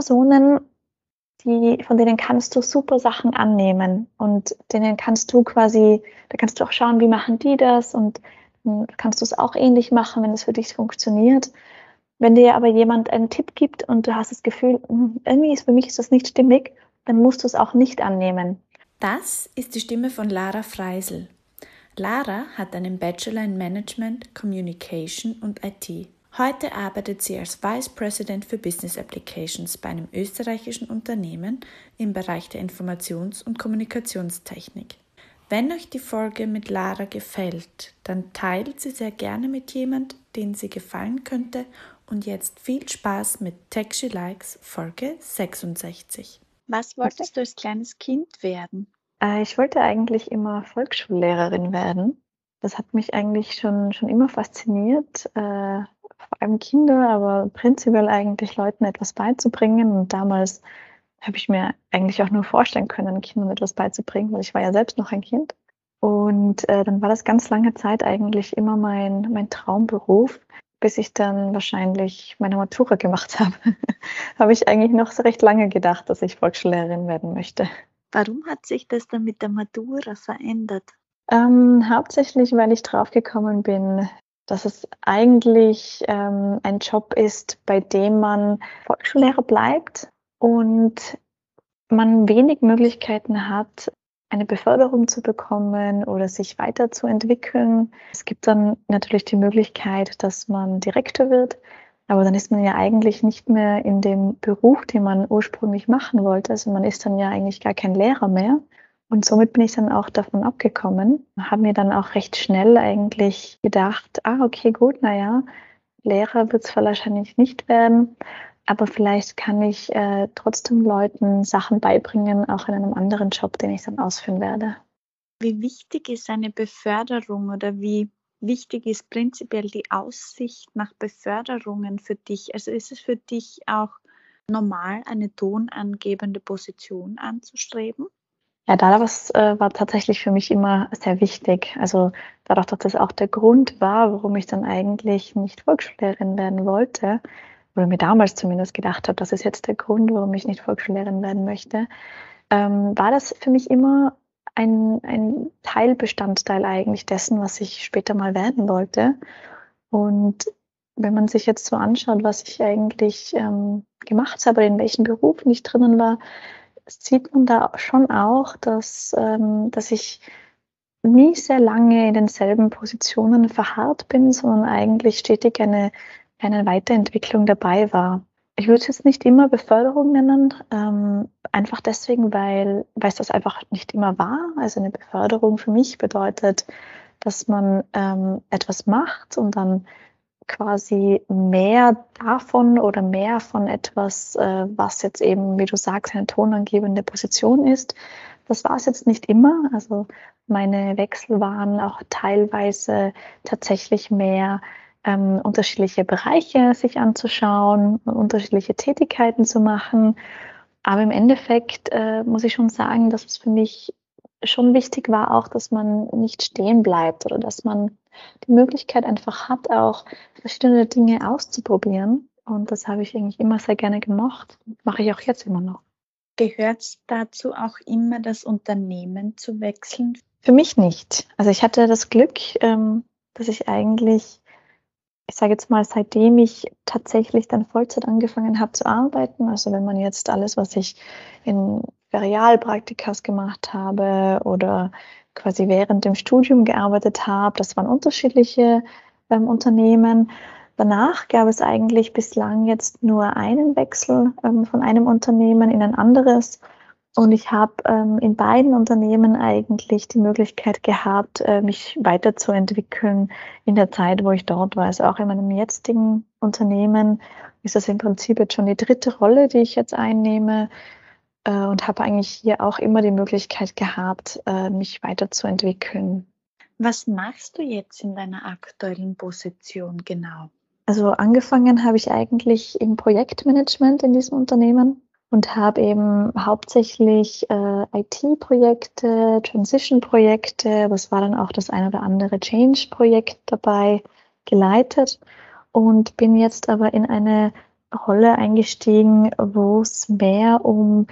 Personen, die, von denen kannst du super Sachen annehmen und denen kannst du quasi, da kannst du auch schauen, wie machen die das und dann kannst du es auch ähnlich machen, wenn es für dich funktioniert. Wenn dir aber jemand einen Tipp gibt und du hast das Gefühl, hm, irgendwie ist für mich ist das nicht stimmig, dann musst du es auch nicht annehmen. Das ist die Stimme von Lara Freisel. Lara hat einen Bachelor in Management, Communication und IT. Heute arbeitet sie als Vice President für Business Applications bei einem österreichischen Unternehmen im Bereich der Informations- und Kommunikationstechnik. Wenn euch die Folge mit Lara gefällt, dann teilt sie sehr gerne mit jemand, den sie gefallen könnte. Und jetzt viel Spaß mit Tech She Likes Folge 66. Was wolltest du als kleines Kind werden? Äh, ich wollte eigentlich immer Volksschullehrerin werden. Das hat mich eigentlich schon, schon immer fasziniert. Vor allem Kinder, aber prinzipiell eigentlich Leuten etwas beizubringen. Und damals habe ich mir eigentlich auch nur vorstellen können, Kindern etwas beizubringen, weil ich war ja selbst noch ein Kind. Und äh, dann war das ganz lange Zeit eigentlich immer mein, mein Traumberuf, bis ich dann wahrscheinlich meine Matura gemacht habe. habe ich eigentlich noch so recht lange gedacht, dass ich Volksschullehrerin werden möchte. Warum hat sich das dann mit der Matura verändert? Ähm, hauptsächlich, weil ich draufgekommen bin, dass es eigentlich ähm, ein Job ist, bei dem man Volksschullehrer bleibt und man wenig Möglichkeiten hat, eine Beförderung zu bekommen oder sich weiterzuentwickeln. Es gibt dann natürlich die Möglichkeit, dass man Direktor wird, aber dann ist man ja eigentlich nicht mehr in dem Beruf, den man ursprünglich machen wollte. Also man ist dann ja eigentlich gar kein Lehrer mehr. Und somit bin ich dann auch davon abgekommen, habe mir dann auch recht schnell eigentlich gedacht, ah, okay, gut, naja, Lehrer wird es wahrscheinlich nicht werden, aber vielleicht kann ich äh, trotzdem Leuten Sachen beibringen, auch in einem anderen Job, den ich dann ausführen werde. Wie wichtig ist eine Beförderung oder wie wichtig ist prinzipiell die Aussicht nach Beförderungen für dich? Also ist es für dich auch normal, eine tonangebende Position anzustreben? Ja, das äh, war tatsächlich für mich immer sehr wichtig. Also dadurch, dass das auch der Grund war, warum ich dann eigentlich nicht Volksschullehrerin werden wollte, oder mir damals zumindest gedacht habe, das ist jetzt der Grund, warum ich nicht Volksschullehrerin werden möchte, ähm, war das für mich immer ein, ein Teilbestandteil eigentlich dessen, was ich später mal werden wollte. Und wenn man sich jetzt so anschaut, was ich eigentlich ähm, gemacht habe, in welchen Berufen ich drinnen war, sieht man da schon auch, dass, ähm, dass ich nie sehr lange in denselben Positionen verharrt bin, sondern eigentlich stetig eine, eine Weiterentwicklung dabei war. Ich würde es jetzt nicht immer Beförderung nennen, ähm, einfach deswegen, weil, weil es das einfach nicht immer war. Also eine Beförderung für mich bedeutet, dass man ähm, etwas macht und dann quasi mehr davon oder mehr von etwas, äh, was jetzt eben, wie du sagst, eine tonangebende Position ist. Das war es jetzt nicht immer. Also meine Wechsel waren auch teilweise tatsächlich mehr ähm, unterschiedliche Bereiche sich anzuschauen, unterschiedliche Tätigkeiten zu machen. Aber im Endeffekt äh, muss ich schon sagen, dass es für mich schon wichtig war auch, dass man nicht stehen bleibt oder dass man die Möglichkeit einfach hat, auch verschiedene Dinge auszuprobieren. Und das habe ich eigentlich immer sehr gerne gemacht. Mache ich auch jetzt immer noch. Gehört es dazu auch immer, das Unternehmen zu wechseln? Für mich nicht. Also ich hatte das Glück, ähm, dass ich eigentlich, ich sage jetzt mal, seitdem ich tatsächlich dann Vollzeit angefangen habe zu arbeiten, also wenn man jetzt alles, was ich in Ferialpraktikas gemacht habe oder quasi während dem Studium gearbeitet habe. Das waren unterschiedliche ähm, Unternehmen. Danach gab es eigentlich bislang jetzt nur einen Wechsel ähm, von einem Unternehmen in ein anderes. Und ich habe ähm, in beiden Unternehmen eigentlich die Möglichkeit gehabt, äh, mich weiterzuentwickeln in der Zeit, wo ich dort war. Also auch in meinem jetzigen Unternehmen ist das im Prinzip jetzt schon die dritte Rolle, die ich jetzt einnehme äh, und habe eigentlich hier auch immer die Möglichkeit gehabt, äh, mich weiterzuentwickeln. Was machst du jetzt in deiner aktuellen Position genau? Also angefangen habe ich eigentlich im Projektmanagement in diesem Unternehmen und habe eben hauptsächlich äh, IT-Projekte, Transition-Projekte, was war dann auch das ein oder andere Change-Projekt dabei geleitet und bin jetzt aber in eine Rolle eingestiegen, wo es mehr um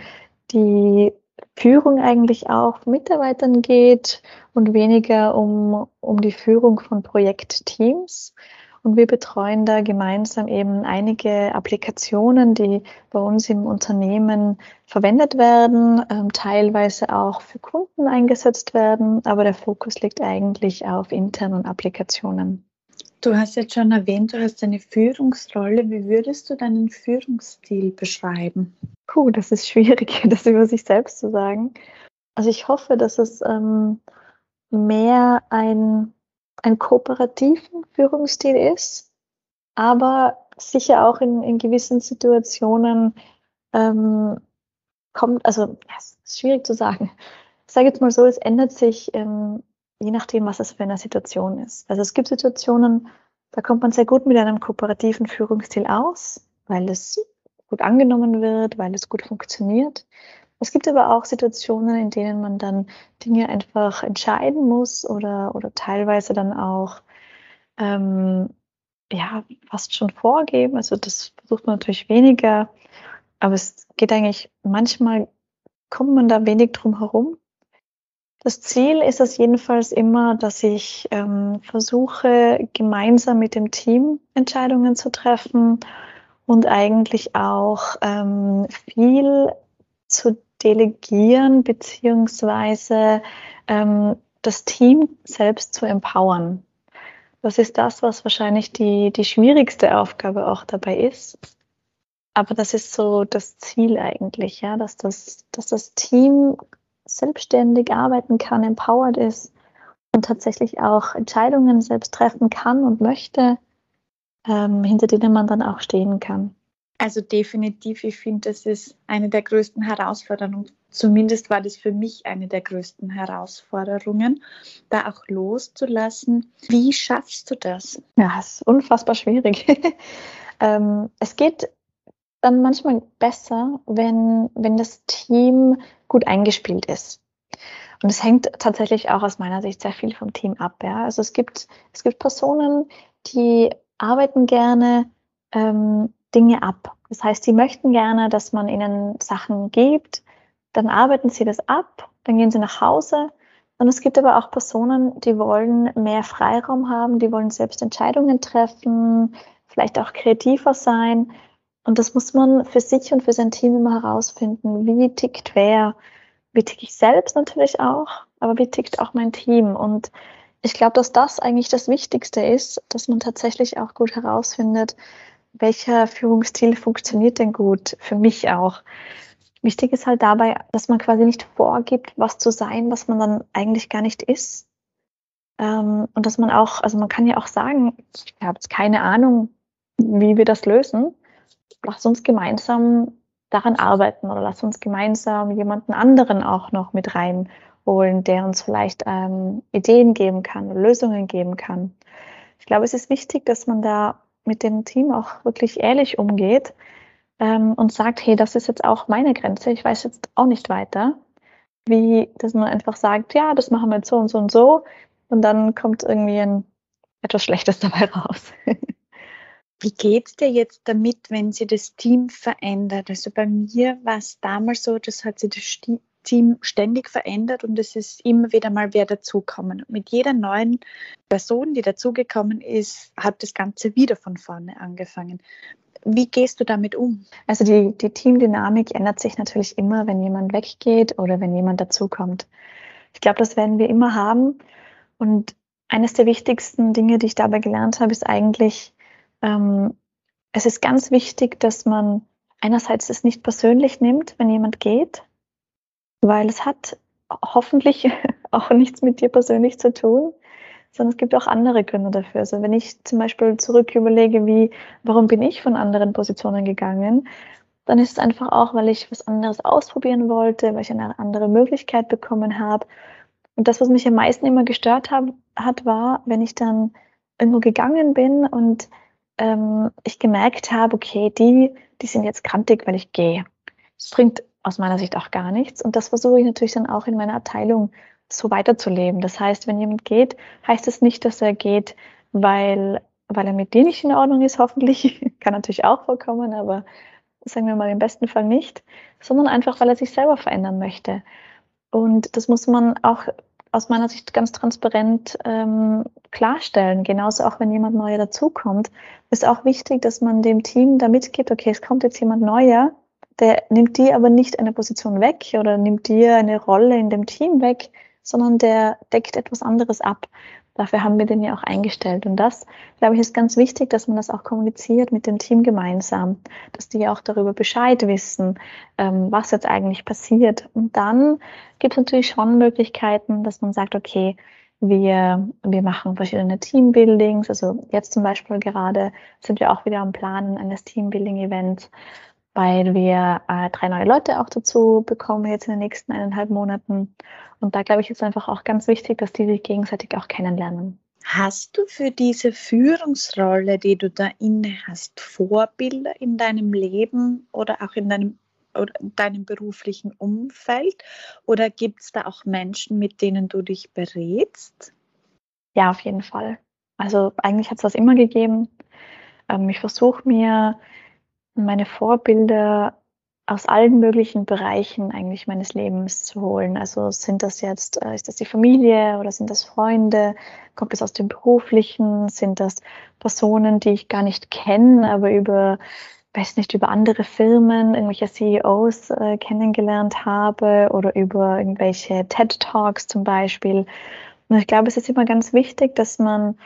die Führung eigentlich auch Mitarbeitern geht und weniger um, um die Führung von Projektteams. Und wir betreuen da gemeinsam eben einige Applikationen, die bei uns im Unternehmen verwendet werden, ähm, teilweise auch für Kunden eingesetzt werden, aber der Fokus liegt eigentlich auf internen Applikationen. Du hast jetzt schon erwähnt, du hast eine Führungsrolle. Wie würdest du deinen Führungsstil beschreiben? Puh, das ist schwierig, das über sich selbst zu sagen. Also ich hoffe, dass es ähm, mehr ein, ein kooperativen Führungsstil ist, aber sicher auch in, in gewissen Situationen ähm, kommt, also es ist schwierig zu sagen. Ich sage jetzt mal so, es ändert sich ähm, je nachdem, was es für eine Situation ist. Also es gibt Situationen, da kommt man sehr gut mit einem kooperativen Führungsstil aus, weil es gut angenommen wird, weil es gut funktioniert. Es gibt aber auch Situationen, in denen man dann Dinge einfach entscheiden muss oder, oder teilweise dann auch ähm, ja, fast schon vorgeben. Also das versucht man natürlich weniger, aber es geht eigentlich, manchmal kommt man da wenig drum herum. Das Ziel ist es jedenfalls immer, dass ich ähm, versuche, gemeinsam mit dem Team Entscheidungen zu treffen und eigentlich auch ähm, viel zu delegieren beziehungsweise ähm, das Team selbst zu empowern. Das ist das, was wahrscheinlich die, die schwierigste Aufgabe auch dabei ist. Aber das ist so das Ziel eigentlich, ja, dass das, dass das Team selbstständig arbeiten kann, empowered ist und tatsächlich auch Entscheidungen selbst treffen kann und möchte, ähm, hinter denen man dann auch stehen kann. Also definitiv, ich finde, das ist eine der größten Herausforderungen. Zumindest war das für mich eine der größten Herausforderungen, da auch loszulassen. Wie schaffst du das? Ja, es ist unfassbar schwierig. ähm, es geht dann manchmal besser, wenn, wenn das Team gut eingespielt ist. Und es hängt tatsächlich auch aus meiner Sicht sehr viel vom Team ab. Ja? Also es gibt, es gibt Personen, die arbeiten gerne ähm, Dinge ab. Das heißt, sie möchten gerne, dass man ihnen Sachen gibt, dann arbeiten sie das ab, dann gehen sie nach Hause. Und es gibt aber auch Personen, die wollen mehr Freiraum haben, die wollen selbst Entscheidungen treffen, vielleicht auch kreativer sein. Und das muss man für sich und für sein Team immer herausfinden. Wie tickt wer? Wie ticke ich selbst natürlich auch, aber wie tickt auch mein Team? Und ich glaube, dass das eigentlich das Wichtigste ist, dass man tatsächlich auch gut herausfindet, welcher Führungsstil funktioniert denn gut für mich auch. Wichtig ist halt dabei, dass man quasi nicht vorgibt, was zu sein, was man dann eigentlich gar nicht ist. Ähm, und dass man auch, also man kann ja auch sagen, ich habe jetzt keine Ahnung, wie wir das lösen lass uns gemeinsam daran arbeiten oder lass uns gemeinsam jemanden anderen auch noch mit reinholen, der uns vielleicht ähm, Ideen geben kann, Lösungen geben kann. Ich glaube, es ist wichtig, dass man da mit dem Team auch wirklich ehrlich umgeht ähm, und sagt, hey, das ist jetzt auch meine Grenze, ich weiß jetzt auch nicht weiter. Wie, dass man einfach sagt, ja, das machen wir jetzt so und so und so und dann kommt irgendwie ein etwas Schlechtes dabei raus. Wie geht es dir jetzt damit, wenn sich das Team verändert? Also bei mir war es damals so, das hat sich das Team ständig verändert und es ist immer wieder mal wer dazukommen. Mit jeder neuen Person, die dazugekommen ist, hat das Ganze wieder von vorne angefangen. Wie gehst du damit um? Also die, die Teamdynamik ändert sich natürlich immer, wenn jemand weggeht oder wenn jemand dazukommt. Ich glaube, das werden wir immer haben. Und eines der wichtigsten Dinge, die ich dabei gelernt habe, ist eigentlich, ähm, es ist ganz wichtig, dass man einerseits es nicht persönlich nimmt, wenn jemand geht, weil es hat hoffentlich auch nichts mit dir persönlich zu tun, sondern es gibt auch andere Gründe dafür. Also wenn ich zum Beispiel zurück überlege, wie, warum bin ich von anderen Positionen gegangen, dann ist es einfach auch, weil ich was anderes ausprobieren wollte, weil ich eine andere Möglichkeit bekommen habe. Und das, was mich am meisten immer gestört hab, hat, war, wenn ich dann irgendwo gegangen bin und ähm, ich gemerkt habe, okay, die, die sind jetzt krantig, weil ich gehe. Das bringt aus meiner Sicht auch gar nichts. Und das versuche ich natürlich dann auch in meiner Abteilung so weiterzuleben. Das heißt, wenn jemand geht, heißt es nicht, dass er geht, weil weil er mit dir nicht in Ordnung ist, hoffentlich. Kann natürlich auch vorkommen, aber sagen wir mal im besten Fall nicht, sondern einfach, weil er sich selber verändern möchte. Und das muss man auch aus meiner Sicht ganz transparent ähm, klarstellen. Genauso auch, wenn jemand Neuer dazukommt, ist auch wichtig, dass man dem Team da mitgibt, okay, es kommt jetzt jemand Neuer, der nimmt dir aber nicht eine Position weg oder nimmt dir eine Rolle in dem Team weg, sondern der deckt etwas anderes ab. Dafür haben wir den ja auch eingestellt. Und das, glaube ich, ist ganz wichtig, dass man das auch kommuniziert mit dem Team gemeinsam, dass die auch darüber Bescheid wissen, ähm, was jetzt eigentlich passiert. Und dann gibt es natürlich schon Möglichkeiten, dass man sagt, okay, wir, wir machen verschiedene Teambuildings. Also jetzt zum Beispiel gerade sind wir auch wieder am Planen eines Teambuilding-Events, weil wir äh, drei neue Leute auch dazu bekommen jetzt in den nächsten eineinhalb Monaten. Und da glaube ich, ist einfach auch ganz wichtig, dass die sich gegenseitig auch kennenlernen. Hast du für diese Führungsrolle, die du da inne hast, Vorbilder in deinem Leben oder auch in deinem, oder deinem beruflichen Umfeld? Oder gibt es da auch Menschen, mit denen du dich berätst? Ja, auf jeden Fall. Also eigentlich hat es das immer gegeben. Ähm, ich versuche mir meine Vorbilder aus allen möglichen Bereichen eigentlich meines Lebens zu holen. Also sind das jetzt, äh, ist das die Familie oder sind das Freunde? Kommt es aus dem Beruflichen? Sind das Personen, die ich gar nicht kenne, aber über, weiß nicht, über andere Firmen, irgendwelche CEOs äh, kennengelernt habe oder über irgendwelche TED Talks zum Beispiel? Und ich glaube, es ist immer ganz wichtig, dass man,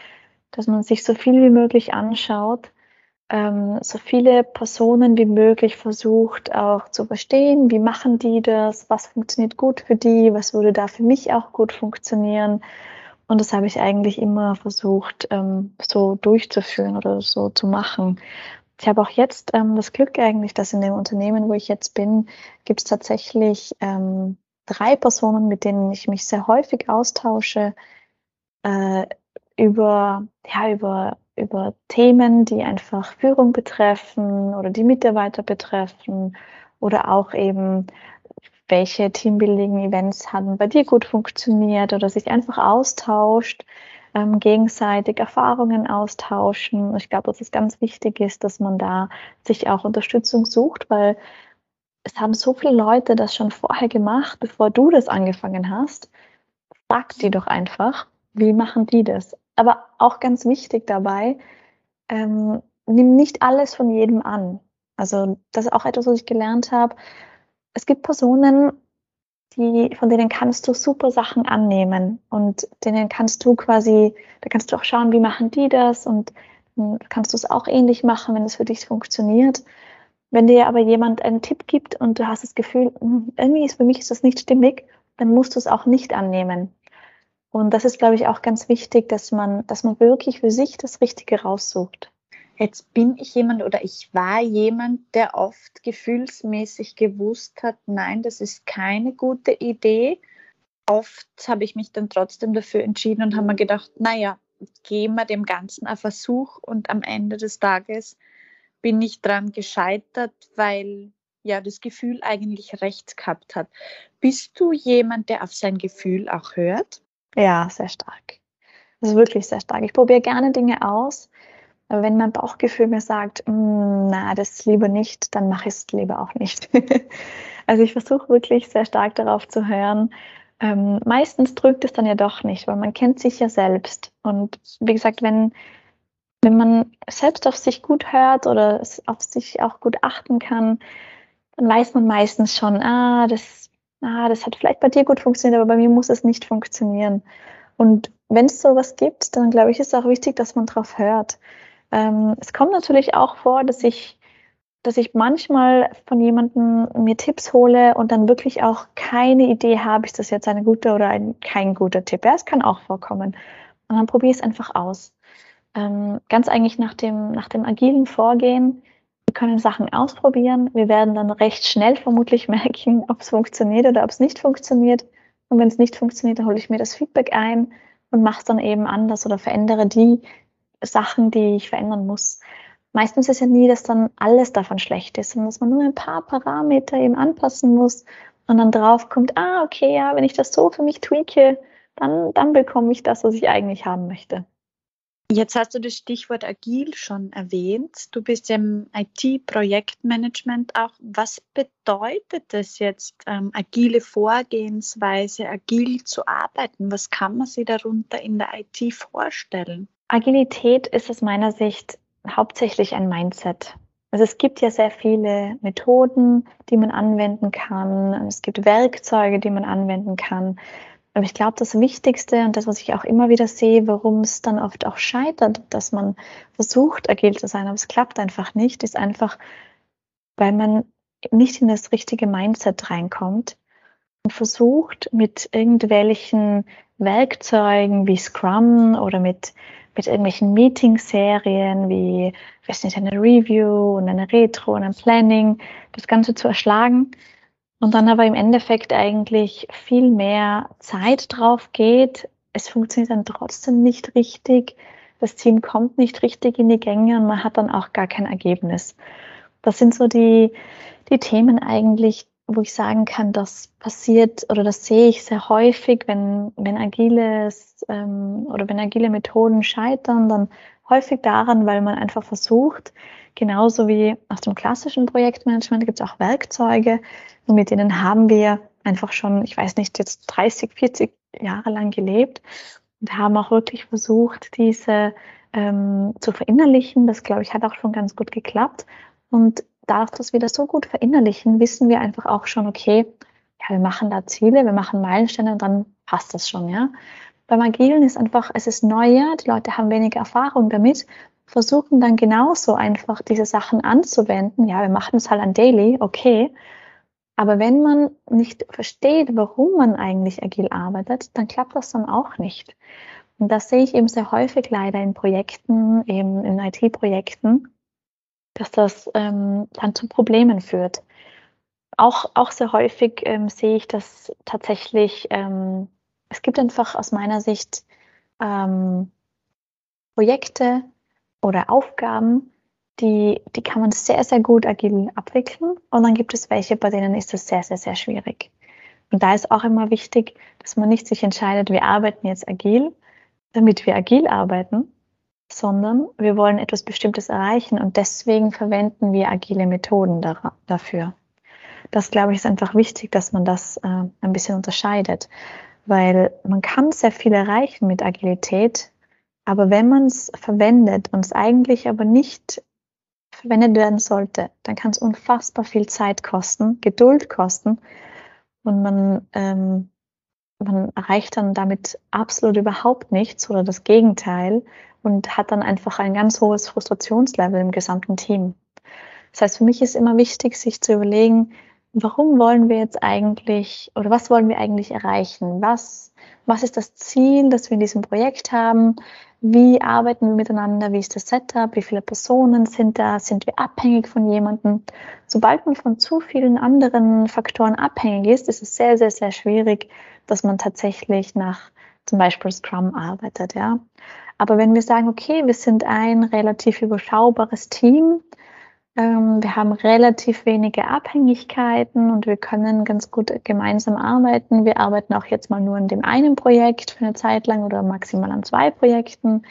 dass man sich so viel wie möglich anschaut ähm, so viele Personen wie möglich versucht auch zu verstehen, wie machen die das, was funktioniert gut für die, was würde da für mich auch gut funktionieren. Und das habe ich eigentlich immer versucht, ähm, so durchzuführen oder so zu machen. Ich habe auch jetzt ähm, das Glück eigentlich, dass in dem Unternehmen, wo ich jetzt bin, gibt es tatsächlich ähm, drei Personen, mit denen ich mich sehr häufig austausche äh, über, ja, über über Themen, die einfach Führung betreffen oder die Mitarbeiter betreffen oder auch eben, welche Teambuilding-Events haben bei dir gut funktioniert oder sich einfach austauscht, ähm, gegenseitig Erfahrungen austauschen. Ich glaube, dass es ganz wichtig ist, dass man da sich auch Unterstützung sucht, weil es haben so viele Leute das schon vorher gemacht, bevor du das angefangen hast. Frag die doch einfach, wie machen die das? Aber auch ganz wichtig dabei, ähm, nimm nicht alles von jedem an. Also das ist auch etwas, was ich gelernt habe. Es gibt Personen, die, von denen kannst du super Sachen annehmen und denen kannst du quasi, da kannst du auch schauen, wie machen die das und dann kannst du es auch ähnlich machen, wenn es für dich funktioniert. Wenn dir aber jemand einen Tipp gibt und du hast das Gefühl, hm, irgendwie ist für mich ist das nicht stimmig, dann musst du es auch nicht annehmen. Und das ist, glaube ich, auch ganz wichtig, dass man, dass man wirklich für sich das Richtige raussucht. Jetzt bin ich jemand oder ich war jemand, der oft gefühlsmäßig gewusst hat, nein, das ist keine gute Idee. Oft habe ich mich dann trotzdem dafür entschieden und habe mir gedacht, naja, geben wir dem Ganzen einen Versuch und am Ende des Tages bin ich dran gescheitert, weil ja das Gefühl eigentlich recht gehabt hat. Bist du jemand, der auf sein Gefühl auch hört? Ja, sehr stark. Das ist wirklich sehr stark. Ich probiere gerne Dinge aus, aber wenn mein Bauchgefühl mir sagt, mm, na, das lieber nicht, dann mache ich es lieber auch nicht. also ich versuche wirklich sehr stark darauf zu hören. Ähm, meistens drückt es dann ja doch nicht, weil man kennt sich ja selbst. Und wie gesagt, wenn, wenn man selbst auf sich gut hört oder auf sich auch gut achten kann, dann weiß man meistens schon, ah, das ah, das hat vielleicht bei dir gut funktioniert, aber bei mir muss es nicht funktionieren. Und wenn es sowas gibt, dann glaube ich, ist es auch wichtig, dass man drauf hört. Ähm, es kommt natürlich auch vor, dass ich, dass ich manchmal von jemandem mir Tipps hole und dann wirklich auch keine Idee habe, ist das jetzt eine gute oder ein, kein guter Tipp. Ja, es kann auch vorkommen. Und dann probiere ich es einfach aus. Ähm, ganz eigentlich nach dem, nach dem agilen Vorgehen wir können Sachen ausprobieren. Wir werden dann recht schnell vermutlich merken, ob es funktioniert oder ob es nicht funktioniert. Und wenn es nicht funktioniert, dann hole ich mir das Feedback ein und mache es dann eben anders oder verändere die Sachen, die ich verändern muss. Meistens ist ja nie, dass dann alles davon schlecht ist, sondern dass man nur ein paar Parameter eben anpassen muss und dann drauf kommt, ah, okay, ja, wenn ich das so für mich tweake, dann, dann bekomme ich das, was ich eigentlich haben möchte. Jetzt hast du das Stichwort agil schon erwähnt. Du bist im IT-Projektmanagement auch. Was bedeutet das jetzt, ähm, agile Vorgehensweise, agil zu arbeiten? Was kann man sich darunter in der IT vorstellen? Agilität ist aus meiner Sicht hauptsächlich ein Mindset. Also es gibt ja sehr viele Methoden, die man anwenden kann. Es gibt Werkzeuge, die man anwenden kann. Aber ich glaube, das Wichtigste und das, was ich auch immer wieder sehe, warum es dann oft auch scheitert, dass man versucht, agil zu sein, aber es klappt einfach nicht, ist einfach, weil man nicht in das richtige Mindset reinkommt und versucht, mit irgendwelchen Werkzeugen wie Scrum oder mit, mit irgendwelchen Meeting-Serien wie, weiß nicht, eine Review und eine Retro und ein Planning, das Ganze zu erschlagen und dann aber im Endeffekt eigentlich viel mehr Zeit drauf geht. Es funktioniert dann trotzdem nicht richtig. Das Team kommt nicht richtig in die Gänge und man hat dann auch gar kein Ergebnis. Das sind so die, die Themen eigentlich, wo ich sagen kann, das passiert oder das sehe ich sehr häufig, wenn, wenn agiles ähm, oder wenn agile Methoden scheitern, dann häufig daran, weil man einfach versucht, genauso wie aus dem klassischen Projektmanagement gibt es auch Werkzeuge, und mit denen haben wir einfach schon, ich weiß nicht, jetzt 30, 40 Jahre lang gelebt und haben auch wirklich versucht, diese ähm, zu verinnerlichen. Das, glaube ich, hat auch schon ganz gut geklappt. Und dadurch, dass wir das so gut verinnerlichen, wissen wir einfach auch schon, okay, ja, wir machen da Ziele, wir machen Meilensteine und dann passt das schon, ja. Beim Agilen ist einfach, es ist neuer, die Leute haben weniger Erfahrung damit, versuchen dann genauso einfach diese Sachen anzuwenden. Ja, wir machen es halt an Daily, okay. Aber wenn man nicht versteht, warum man eigentlich agil arbeitet, dann klappt das dann auch nicht. Und das sehe ich eben sehr häufig leider in Projekten, eben in IT-Projekten, dass das ähm, dann zu Problemen führt. Auch, auch sehr häufig ähm, sehe ich, dass tatsächlich, ähm, es gibt einfach aus meiner Sicht ähm, Projekte oder Aufgaben, die, die kann man sehr, sehr gut agil abwickeln. Und dann gibt es welche, bei denen ist das sehr, sehr, sehr schwierig. Und da ist auch immer wichtig, dass man nicht sich entscheidet, wir arbeiten jetzt agil, damit wir agil arbeiten, sondern wir wollen etwas Bestimmtes erreichen und deswegen verwenden wir agile Methoden dafür. Das, glaube ich, ist einfach wichtig, dass man das äh, ein bisschen unterscheidet, weil man kann sehr viel erreichen mit Agilität, aber wenn man es verwendet und es eigentlich aber nicht verwendet werden sollte, dann kann es unfassbar viel Zeit kosten, Geduld kosten und man, ähm, man erreicht dann damit absolut überhaupt nichts oder das Gegenteil und hat dann einfach ein ganz hohes Frustrationslevel im gesamten Team. Das heißt, für mich ist immer wichtig, sich zu überlegen, warum wollen wir jetzt eigentlich oder was wollen wir eigentlich erreichen? Was, was ist das Ziel, das wir in diesem Projekt haben? Wie arbeiten wir miteinander? Wie ist das Setup? Wie viele Personen sind da? Sind wir abhängig von jemandem? Sobald man von zu vielen anderen Faktoren abhängig ist, ist es sehr, sehr, sehr schwierig, dass man tatsächlich nach zum Beispiel Scrum arbeitet, ja. Aber wenn wir sagen, okay, wir sind ein relativ überschaubares Team, ähm, wir haben relativ wenige Abhängigkeiten und wir können ganz gut gemeinsam arbeiten. Wir arbeiten auch jetzt mal nur an dem einen Projekt für eine Zeit lang oder maximal an zwei Projekten.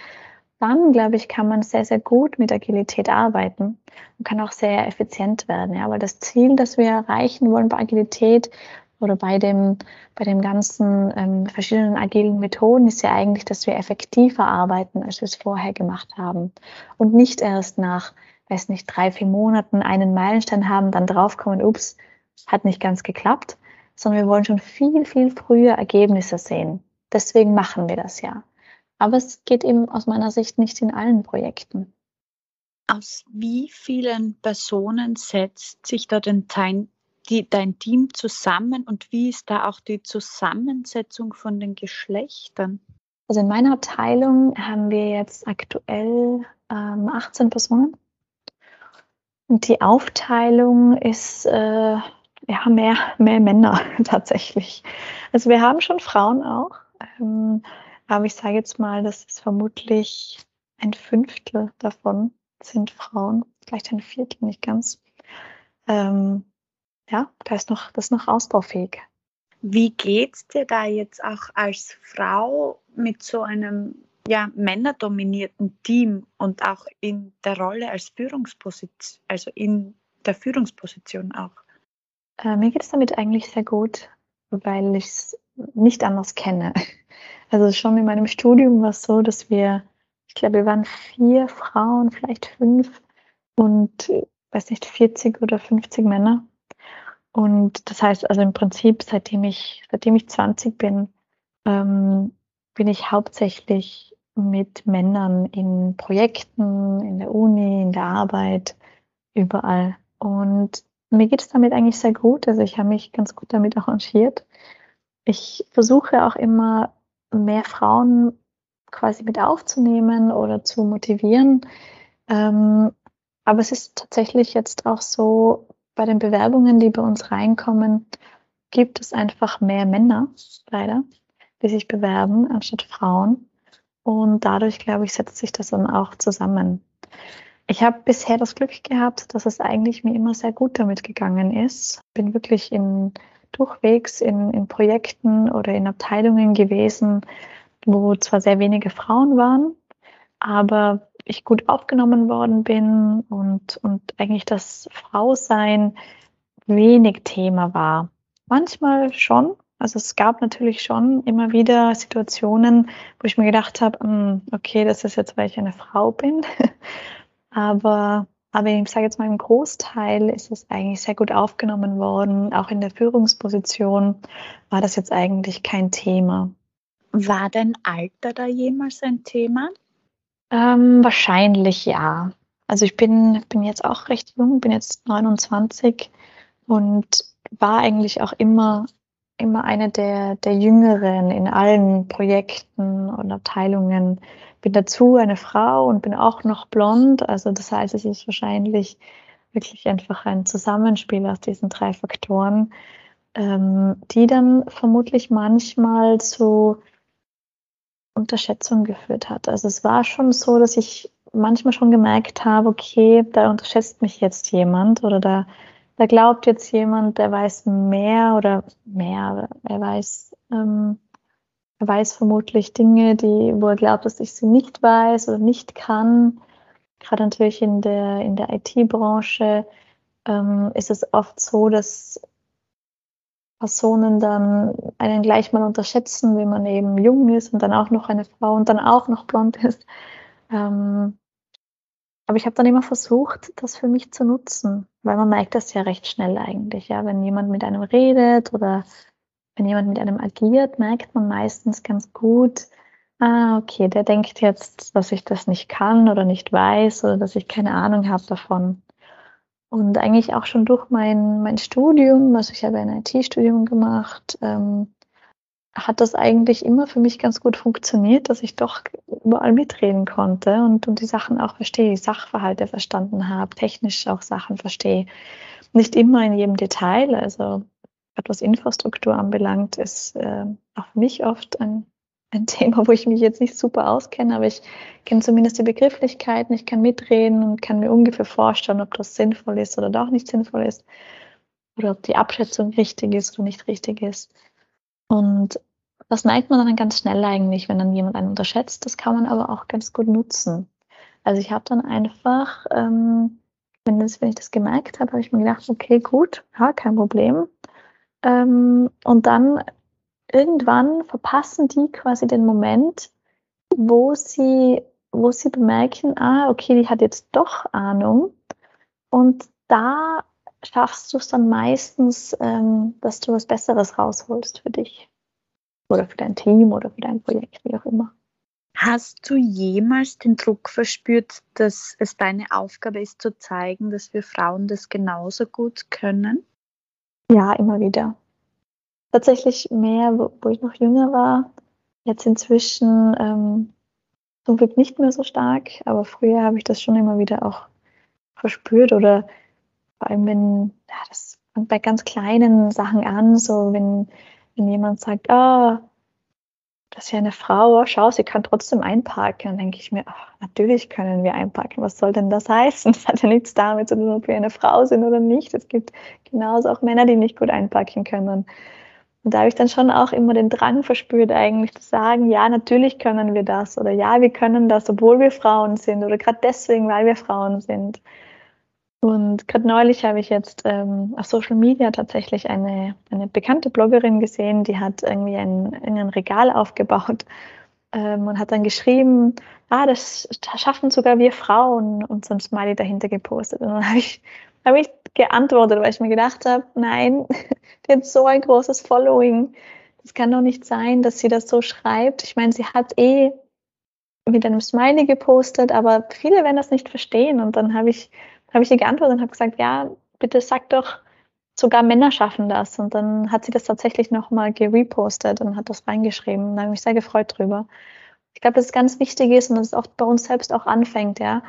Dann, glaube ich, kann man sehr, sehr gut mit Agilität arbeiten und kann auch sehr effizient werden. Ja, weil das Ziel, das wir erreichen wollen bei Agilität oder bei dem, bei dem ganzen ähm, verschiedenen agilen Methoden ist ja eigentlich, dass wir effektiver arbeiten, als wir es vorher gemacht haben. Und nicht erst nach weiß nicht, drei, vier Monaten einen Meilenstein haben, dann draufkommen, ups, hat nicht ganz geklappt, sondern wir wollen schon viel, viel früher Ergebnisse sehen. Deswegen machen wir das ja. Aber es geht eben aus meiner Sicht nicht in allen Projekten. Aus wie vielen Personen setzt sich da denn dein, die, dein Team zusammen und wie ist da auch die Zusammensetzung von den Geschlechtern? Also in meiner Abteilung haben wir jetzt aktuell ähm, 18 Personen die Aufteilung ist äh, ja mehr, mehr Männer tatsächlich. Also wir haben schon Frauen auch, ähm, aber ich sage jetzt mal, das ist vermutlich ein Fünftel davon sind Frauen, vielleicht ein Viertel, nicht ganz. Ähm, ja, da ist noch, das ist noch ausbaufähig. Wie geht's dir da jetzt auch als Frau mit so einem ja, männerdominierten Team und auch in der Rolle als Führungsposition, also in der Führungsposition auch? Äh, mir geht es damit eigentlich sehr gut, weil ich es nicht anders kenne. Also schon in meinem Studium war es so, dass wir, ich glaube, wir waren vier Frauen, vielleicht fünf und, weiß nicht, 40 oder 50 Männer. Und das heißt also im Prinzip, seitdem ich, seitdem ich 20 bin, ähm, bin ich hauptsächlich mit Männern in Projekten, in der Uni, in der Arbeit, überall. Und mir geht es damit eigentlich sehr gut. Also ich habe mich ganz gut damit arrangiert. Ich versuche auch immer mehr Frauen quasi mit aufzunehmen oder zu motivieren. Ähm, aber es ist tatsächlich jetzt auch so, bei den Bewerbungen, die bei uns reinkommen, gibt es einfach mehr Männer, leider, die sich bewerben, anstatt Frauen. Und dadurch, glaube ich, setzt sich das dann auch zusammen. Ich habe bisher das Glück gehabt, dass es eigentlich mir immer sehr gut damit gegangen ist. Bin wirklich in durchwegs in, in Projekten oder in Abteilungen gewesen, wo zwar sehr wenige Frauen waren, aber ich gut aufgenommen worden bin und, und eigentlich das Frausein wenig Thema war. Manchmal schon. Also es gab natürlich schon immer wieder Situationen, wo ich mir gedacht habe, hm, okay, das ist jetzt, weil ich eine Frau bin. aber aber ich sage jetzt mal, im Großteil ist es eigentlich sehr gut aufgenommen worden. Auch in der Führungsposition war das jetzt eigentlich kein Thema. War dein Alter da jemals ein Thema? Ähm, wahrscheinlich ja. Also ich bin, bin jetzt auch recht jung, bin jetzt 29 und war eigentlich auch immer, immer eine der, der Jüngeren in allen Projekten und Abteilungen bin dazu eine Frau und bin auch noch blond. Also das heißt, es ist wahrscheinlich wirklich einfach ein Zusammenspiel aus diesen drei Faktoren, ähm, die dann vermutlich manchmal zu Unterschätzung geführt hat. Also es war schon so, dass ich manchmal schon gemerkt habe, okay, da unterschätzt mich jetzt jemand oder da, da glaubt jetzt jemand, der weiß mehr oder mehr, er weiß, ähm, er weiß vermutlich Dinge, die, wo er glaubt, dass ich sie nicht weiß oder nicht kann. Gerade natürlich in der, in der IT-Branche ähm, ist es oft so, dass Personen dann einen gleich mal unterschätzen, wenn man eben jung ist und dann auch noch eine Frau und dann auch noch blond ist. Ähm, aber ich habe dann immer versucht, das für mich zu nutzen, weil man merkt das ja recht schnell eigentlich, ja, wenn jemand mit einem redet oder wenn jemand mit einem agiert, merkt man meistens ganz gut, ah, okay, der denkt jetzt, dass ich das nicht kann oder nicht weiß oder dass ich keine Ahnung habe davon. Und eigentlich auch schon durch mein, mein Studium, also ich habe ein IT-Studium gemacht, ähm, hat das eigentlich immer für mich ganz gut funktioniert, dass ich doch überall mitreden konnte und, und die Sachen auch verstehe, Sachverhalte verstanden habe, technisch auch Sachen verstehe. Nicht immer in jedem Detail, also was Infrastruktur anbelangt, ist äh, auch für mich oft ein, ein Thema, wo ich mich jetzt nicht super auskenne, aber ich kenne zumindest die Begrifflichkeiten, ich kann mitreden und kann mir ungefähr vorstellen, ob das sinnvoll ist oder doch nicht sinnvoll ist oder ob die Abschätzung richtig ist oder nicht richtig ist. Und das merkt man dann ganz schnell eigentlich, wenn dann jemand einen unterschätzt. Das kann man aber auch ganz gut nutzen. Also ich habe dann einfach, ähm, wenn, das, wenn ich das gemerkt habe, habe ich mir gedacht, okay, gut, ja, kein Problem. Ähm, und dann irgendwann verpassen die quasi den Moment, wo sie, wo sie bemerken, ah, okay, die hat jetzt doch Ahnung. Und da schaffst du es dann meistens, ähm, dass du was Besseres rausholst für dich. Oder für dein Team oder für dein Projekt, wie auch immer. Hast du jemals den Druck verspürt, dass es deine Aufgabe ist, zu zeigen, dass wir Frauen das genauso gut können? Ja, immer wieder. Tatsächlich mehr, wo, wo ich noch jünger war. Jetzt inzwischen ähm, zum Glück nicht mehr so stark, aber früher habe ich das schon immer wieder auch verspürt oder vor allem, wenn, ja, das fängt bei ganz kleinen Sachen an, so wenn, wenn jemand sagt, oh, das ist ja eine Frau, schau, sie kann trotzdem einparken. Dann denke ich mir, ach, natürlich können wir einparken. Was soll denn das heißen? Das hat ja nichts damit zu tun, ob wir eine Frau sind oder nicht. Es gibt genauso auch Männer, die nicht gut einparken können. Und da habe ich dann schon auch immer den Drang verspürt, eigentlich zu sagen, ja, natürlich können wir das oder ja, wir können das, obwohl wir Frauen sind oder gerade deswegen, weil wir Frauen sind. Und gerade neulich habe ich jetzt ähm, auf Social Media tatsächlich eine, eine bekannte Bloggerin gesehen, die hat irgendwie ein, ein Regal aufgebaut ähm, und hat dann geschrieben, ah, das, das schaffen sogar wir Frauen und so ein Smiley dahinter gepostet. Und dann habe ich, hab ich geantwortet, weil ich mir gedacht habe, nein, die hat so ein großes Following. Das kann doch nicht sein, dass sie das so schreibt. Ich meine, sie hat eh mit einem Smiley gepostet, aber viele werden das nicht verstehen. Und dann habe ich, hab ich ihr geantwortet und habe gesagt, ja, bitte sag doch, sogar Männer schaffen das. Und dann hat sie das tatsächlich nochmal gerepostet und hat das reingeschrieben. Da habe ich mich sehr gefreut drüber. Ich glaube, dass es ganz wichtig ist und dass es auch bei uns selbst auch anfängt, ja.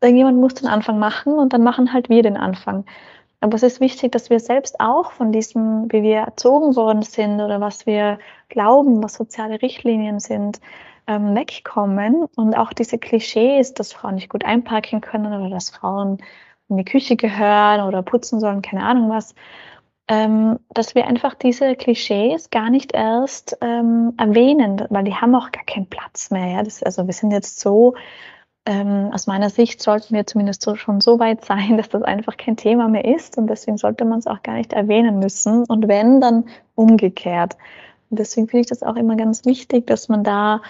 Irgendjemand muss den Anfang machen und dann machen halt wir den Anfang. Aber es ist wichtig, dass wir selbst auch von diesem, wie wir erzogen worden sind oder was wir glauben, was soziale Richtlinien sind, ähm, wegkommen und auch diese Klischees, dass Frauen nicht gut einpacken können oder dass Frauen in die Küche gehören oder putzen sollen, keine Ahnung was, ähm, dass wir einfach diese Klischees gar nicht erst ähm, erwähnen, weil die haben auch gar keinen Platz mehr. Ja? Das, also wir sind jetzt so ähm, aus meiner Sicht sollten wir zumindest so, schon so weit sein, dass das einfach kein Thema mehr ist und deswegen sollte man es auch gar nicht erwähnen müssen und wenn, dann umgekehrt. Und deswegen finde ich das auch immer ganz wichtig, dass man da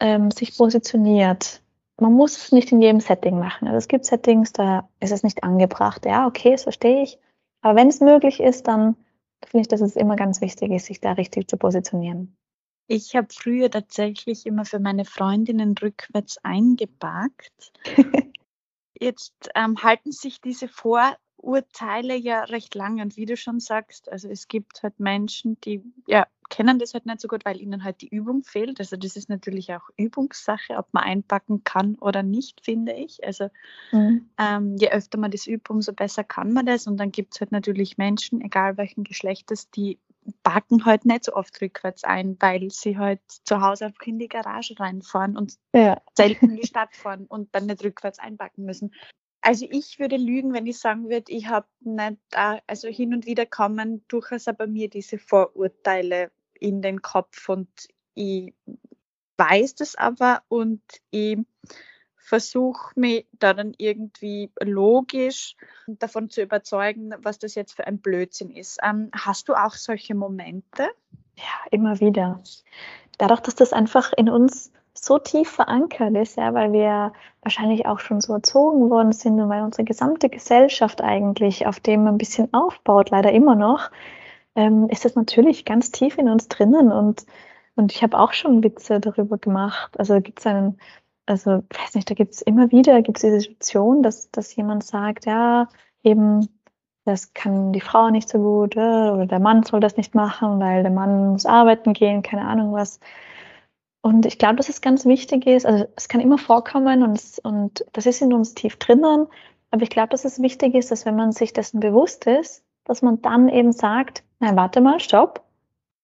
ähm, sich positioniert. Man muss es nicht in jedem Setting machen. Also es gibt Settings, da ist es nicht angebracht. Ja, okay, das verstehe ich. Aber wenn es möglich ist, dann finde ich, dass es immer ganz wichtig ist, sich da richtig zu positionieren. Ich habe früher tatsächlich immer für meine Freundinnen rückwärts eingepackt. Jetzt ähm, halten sich diese Vorurteile ja recht lange und wie du schon sagst, also es gibt halt Menschen, die ja kennen das halt nicht so gut, weil ihnen halt die Übung fehlt. Also das ist natürlich auch Übungssache, ob man einpacken kann oder nicht, finde ich. Also mhm. ähm, je öfter man das übt, umso besser kann man das. Und dann gibt es halt natürlich Menschen, egal welchen Geschlechtes, die parken halt nicht so oft rückwärts ein, weil sie halt zu Hause einfach in die Garage reinfahren und ja. selten in die Stadt fahren und dann nicht rückwärts einpacken müssen. Also ich würde lügen, wenn ich sagen würde, ich habe nicht, also hin und wieder kommen durchaus bei mir diese Vorurteile in den Kopf und ich weiß das aber und ich versuche mich da dann irgendwie logisch davon zu überzeugen, was das jetzt für ein Blödsinn ist. Ähm, hast du auch solche Momente? Ja, immer wieder. Dadurch, dass das einfach in uns so tief verankert ist, ja, weil wir wahrscheinlich auch schon so erzogen worden sind und weil unsere gesamte Gesellschaft eigentlich auf dem ein bisschen aufbaut, leider immer noch, ähm, ist das natürlich ganz tief in uns drinnen und, und ich habe auch schon Witze darüber gemacht. Also gibt es einen also weiß nicht, da gibt es immer wieder, gibt es diese Situation, dass, dass jemand sagt, ja, eben, das kann die Frau nicht so gut äh, oder der Mann soll das nicht machen, weil der Mann muss arbeiten gehen, keine Ahnung was. Und ich glaube, dass es ganz wichtig ist, also es kann immer vorkommen und, und das ist in uns tief drinnen, aber ich glaube, dass es wichtig ist, dass wenn man sich dessen bewusst ist, dass man dann eben sagt, na warte mal, stopp,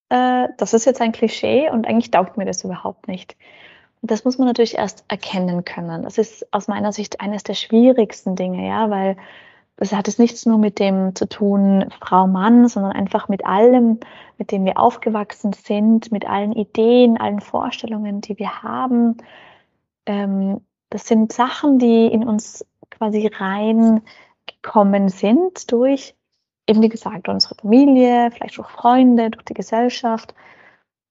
äh, das ist jetzt ein Klischee und eigentlich taugt mir das überhaupt nicht. Das muss man natürlich erst erkennen können. Das ist aus meiner Sicht eines der schwierigsten Dinge, ja, weil es hat es nichts nur mit dem zu tun, Frau, Mann, sondern einfach mit allem, mit dem wir aufgewachsen sind, mit allen Ideen, allen Vorstellungen, die wir haben. Ähm, das sind Sachen, die in uns quasi reingekommen sind durch, eben wie gesagt, unsere Familie, vielleicht auch Freunde, durch die Gesellschaft.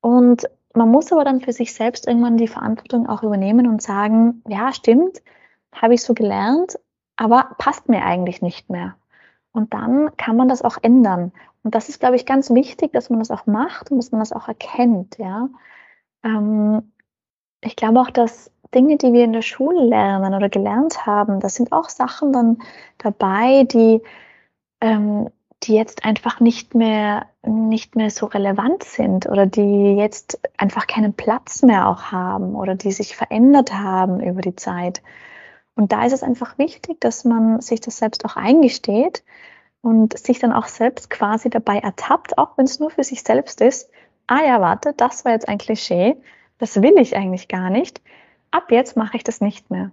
Und man muss aber dann für sich selbst irgendwann die Verantwortung auch übernehmen und sagen, ja, stimmt, habe ich so gelernt, aber passt mir eigentlich nicht mehr. Und dann kann man das auch ändern. Und das ist, glaube ich, ganz wichtig, dass man das auch macht und dass man das auch erkennt. Ja? Ähm, ich glaube auch, dass Dinge, die wir in der Schule lernen oder gelernt haben, das sind auch Sachen dann dabei, die ähm, die jetzt einfach nicht mehr, nicht mehr so relevant sind oder die jetzt einfach keinen Platz mehr auch haben oder die sich verändert haben über die Zeit. Und da ist es einfach wichtig, dass man sich das selbst auch eingesteht und sich dann auch selbst quasi dabei ertappt, auch wenn es nur für sich selbst ist. Ah ja, warte, das war jetzt ein Klischee, das will ich eigentlich gar nicht. Ab jetzt mache ich das nicht mehr.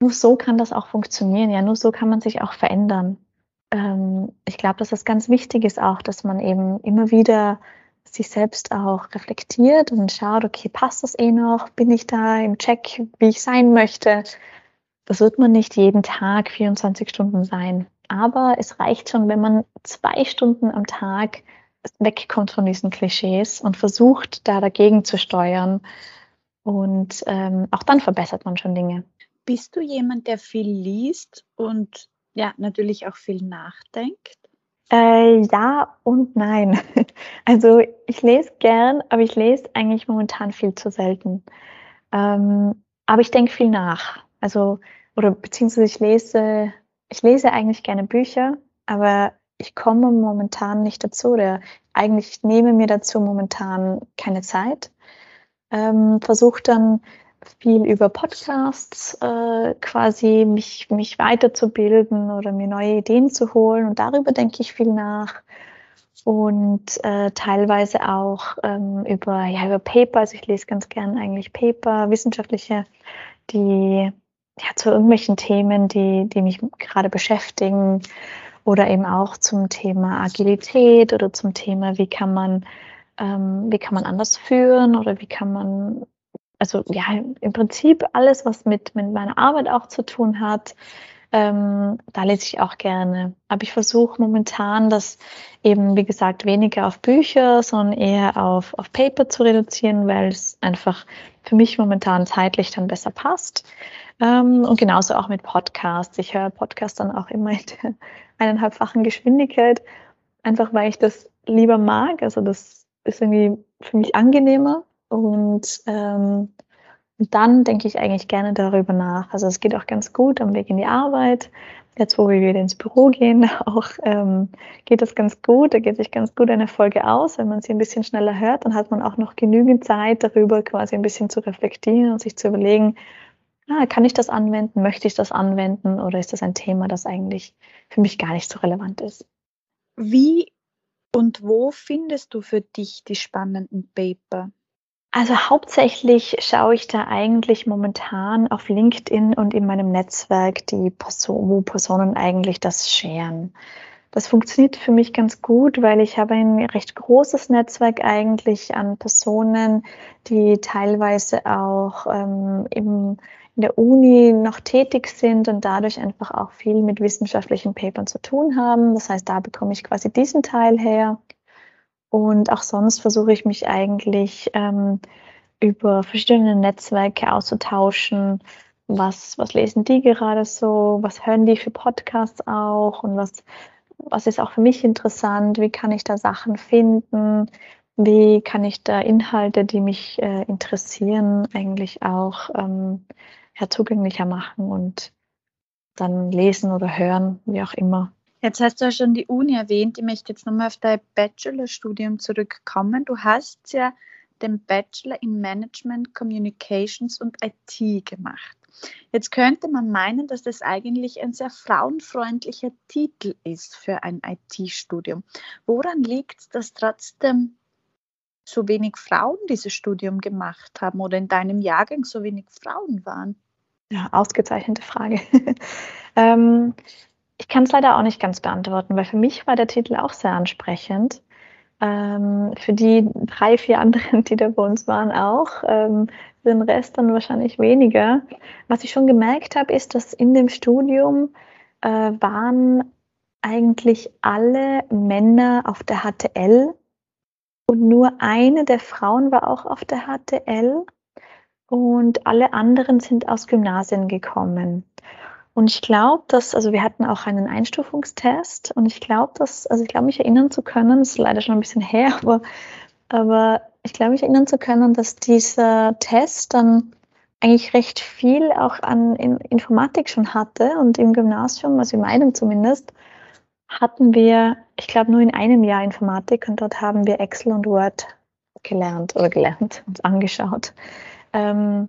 Nur so kann das auch funktionieren, ja, nur so kann man sich auch verändern ähm, ich glaube, dass das ganz wichtig ist auch, dass man eben immer wieder sich selbst auch reflektiert und schaut, okay, passt das eh noch? Bin ich da im Check, wie ich sein möchte? Das wird man nicht jeden Tag 24 Stunden sein. Aber es reicht schon, wenn man zwei Stunden am Tag wegkommt von diesen Klischees und versucht, da dagegen zu steuern. Und ähm, auch dann verbessert man schon Dinge. Bist du jemand, der viel liest und ja, natürlich auch viel nachdenkt? Äh, ja und nein. Also ich lese gern, aber ich lese eigentlich momentan viel zu selten. Ähm, aber ich denke viel nach. Also, oder beziehungsweise ich lese, ich lese eigentlich gerne Bücher, aber ich komme momentan nicht dazu oder eigentlich ich nehme mir dazu momentan keine Zeit. Ähm, Versuche dann viel über Podcasts äh, quasi mich, mich weiterzubilden oder mir neue Ideen zu holen und darüber denke ich viel nach und äh, teilweise auch ähm, über, ja, über Paper, also ich lese ganz gern eigentlich Paper, wissenschaftliche, die ja, zu irgendwelchen Themen, die, die mich gerade beschäftigen oder eben auch zum Thema Agilität oder zum Thema, wie kann man, ähm, wie kann man anders führen oder wie kann man, also ja, im Prinzip alles, was mit, mit meiner Arbeit auch zu tun hat, ähm, da lese ich auch gerne. Aber ich versuche momentan, das eben, wie gesagt, weniger auf Bücher, sondern eher auf, auf Paper zu reduzieren, weil es einfach für mich momentan zeitlich dann besser passt. Ähm, und genauso auch mit Podcasts. Ich höre Podcasts dann auch immer in der eineinhalbfachen Geschwindigkeit, einfach weil ich das lieber mag. Also das ist irgendwie für mich angenehmer und ähm, dann denke ich eigentlich gerne darüber nach. Also es geht auch ganz gut am Weg in die Arbeit. Jetzt, wo wir wieder ins Büro gehen, auch ähm, geht das ganz gut. Da geht sich ganz gut eine Folge aus. Wenn man sie ein bisschen schneller hört, dann hat man auch noch genügend Zeit, darüber quasi ein bisschen zu reflektieren und sich zu überlegen, ah, kann ich das anwenden? Möchte ich das anwenden? Oder ist das ein Thema, das eigentlich für mich gar nicht so relevant ist? Wie und wo findest du für dich die spannenden Paper? Also hauptsächlich schaue ich da eigentlich momentan auf LinkedIn und in meinem Netzwerk, die Person, wo Personen eigentlich das scheren. Das funktioniert für mich ganz gut, weil ich habe ein recht großes Netzwerk eigentlich an Personen, die teilweise auch ähm, im in der Uni noch tätig sind und dadurch einfach auch viel mit wissenschaftlichen Papern zu tun haben. Das heißt, da bekomme ich quasi diesen Teil her. Und auch sonst versuche ich mich eigentlich ähm, über verschiedene Netzwerke auszutauschen. Was, was lesen die gerade so? Was hören die für Podcasts auch? Und was, was ist auch für mich interessant? Wie kann ich da Sachen finden? Wie kann ich da Inhalte, die mich äh, interessieren, eigentlich auch ähm, ja, zugänglicher machen und dann lesen oder hören, wie auch immer. Jetzt hast du ja schon die Uni erwähnt. Ich möchte jetzt nochmal auf dein Bachelorstudium zurückkommen. Du hast ja den Bachelor in Management, Communications und IT gemacht. Jetzt könnte man meinen, dass das eigentlich ein sehr frauenfreundlicher Titel ist für ein IT-Studium. Woran liegt es, dass trotzdem so wenig Frauen dieses Studium gemacht haben oder in deinem Jahrgang so wenig Frauen waren? Ja, ausgezeichnete Frage. ähm, ich kann es leider auch nicht ganz beantworten, weil für mich war der Titel auch sehr ansprechend. Ähm, für die drei, vier anderen, die da bei uns waren, auch. Ähm, den Rest dann wahrscheinlich weniger. Was ich schon gemerkt habe, ist, dass in dem Studium äh, waren eigentlich alle Männer auf der HTL und nur eine der Frauen war auch auf der HTL und alle anderen sind aus Gymnasien gekommen. Und ich glaube, dass, also wir hatten auch einen Einstufungstest und ich glaube, dass, also ich glaube, mich erinnern zu können, das ist leider schon ein bisschen her, aber, aber ich glaube, mich erinnern zu können, dass dieser Test dann eigentlich recht viel auch an Informatik schon hatte und im Gymnasium, also in meinem zumindest, hatten wir, ich glaube, nur in einem Jahr Informatik und dort haben wir Excel und Word gelernt oder gelernt, uns angeschaut. Ähm,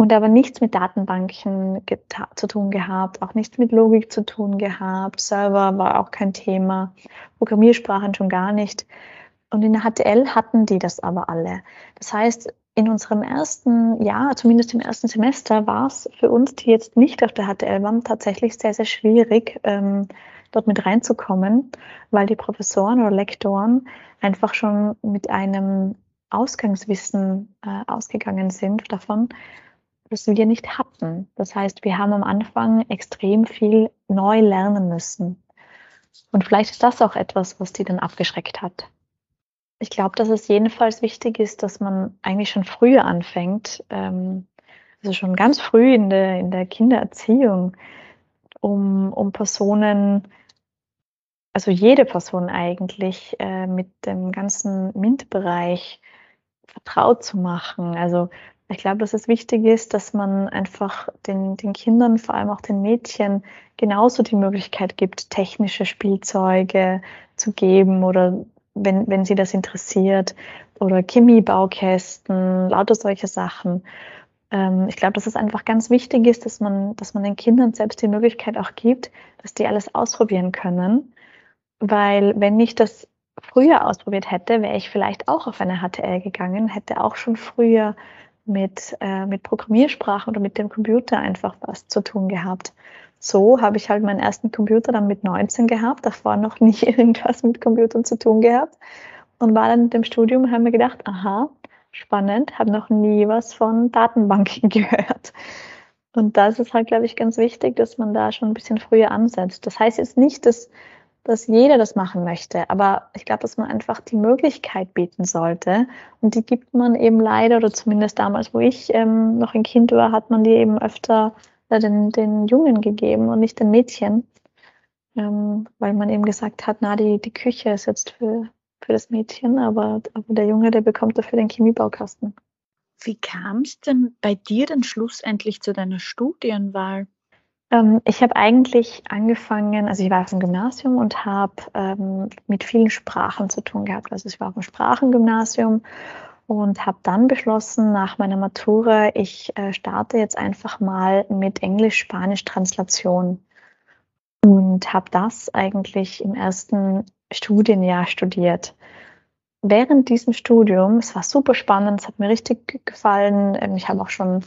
und aber nichts mit Datenbanken zu tun gehabt, auch nichts mit Logik zu tun gehabt. Server war auch kein Thema, Programmiersprachen schon gar nicht. Und in der HTL hatten die das aber alle. Das heißt, in unserem ersten Jahr, zumindest im ersten Semester, war es für uns, die jetzt nicht auf der HTL waren, tatsächlich sehr, sehr schwierig, ähm, dort mit reinzukommen, weil die Professoren oder Lektoren einfach schon mit einem Ausgangswissen äh, ausgegangen sind davon, das wir nicht hatten. Das heißt, wir haben am Anfang extrem viel neu lernen müssen. Und vielleicht ist das auch etwas, was die dann abgeschreckt hat. Ich glaube, dass es jedenfalls wichtig ist, dass man eigentlich schon früher anfängt, ähm, also schon ganz früh in der, in der Kindererziehung, um, um Personen, also jede Person eigentlich äh, mit dem ganzen MINT-Bereich vertraut zu machen. Also ich glaube, dass es wichtig ist, dass man einfach den, den Kindern, vor allem auch den Mädchen, genauso die Möglichkeit gibt, technische Spielzeuge zu geben oder wenn, wenn sie das interessiert oder Chemiebaukästen, lauter solche Sachen. Ähm, ich glaube, dass es einfach ganz wichtig ist, dass man, dass man den Kindern selbst die Möglichkeit auch gibt, dass die alles ausprobieren können. Weil wenn ich das früher ausprobiert hätte, wäre ich vielleicht auch auf eine HTL gegangen, hätte auch schon früher mit, äh, mit Programmiersprachen oder mit dem Computer einfach was zu tun gehabt. So habe ich halt meinen ersten Computer dann mit 19 gehabt, davor noch nie irgendwas mit Computern zu tun gehabt und war dann mit dem Studium und habe mir gedacht, aha, spannend, habe noch nie was von Datenbanken gehört. Und das ist halt, glaube ich, ganz wichtig, dass man da schon ein bisschen früher ansetzt. Das heißt jetzt nicht, dass dass jeder das machen möchte. Aber ich glaube, dass man einfach die Möglichkeit bieten sollte. Und die gibt man eben leider, oder zumindest damals, wo ich ähm, noch ein Kind war, hat man die eben öfter äh, den, den Jungen gegeben und nicht den Mädchen. Ähm, weil man eben gesagt hat, na, die, die Küche ist jetzt für, für das Mädchen, aber, aber der Junge, der bekommt dafür den Chemiebaukasten. Wie kam es denn bei dir dann schlussendlich zu deiner Studienwahl? Ähm, ich habe eigentlich angefangen, also ich war auf dem Gymnasium und habe ähm, mit vielen Sprachen zu tun gehabt. Also ich war auf dem Sprachengymnasium und habe dann beschlossen, nach meiner Matura, ich äh, starte jetzt einfach mal mit Englisch-Spanisch-Translation und habe das eigentlich im ersten Studienjahr studiert. Während diesem Studium, es war super spannend, es hat mir richtig gefallen. Ähm, ich habe auch schon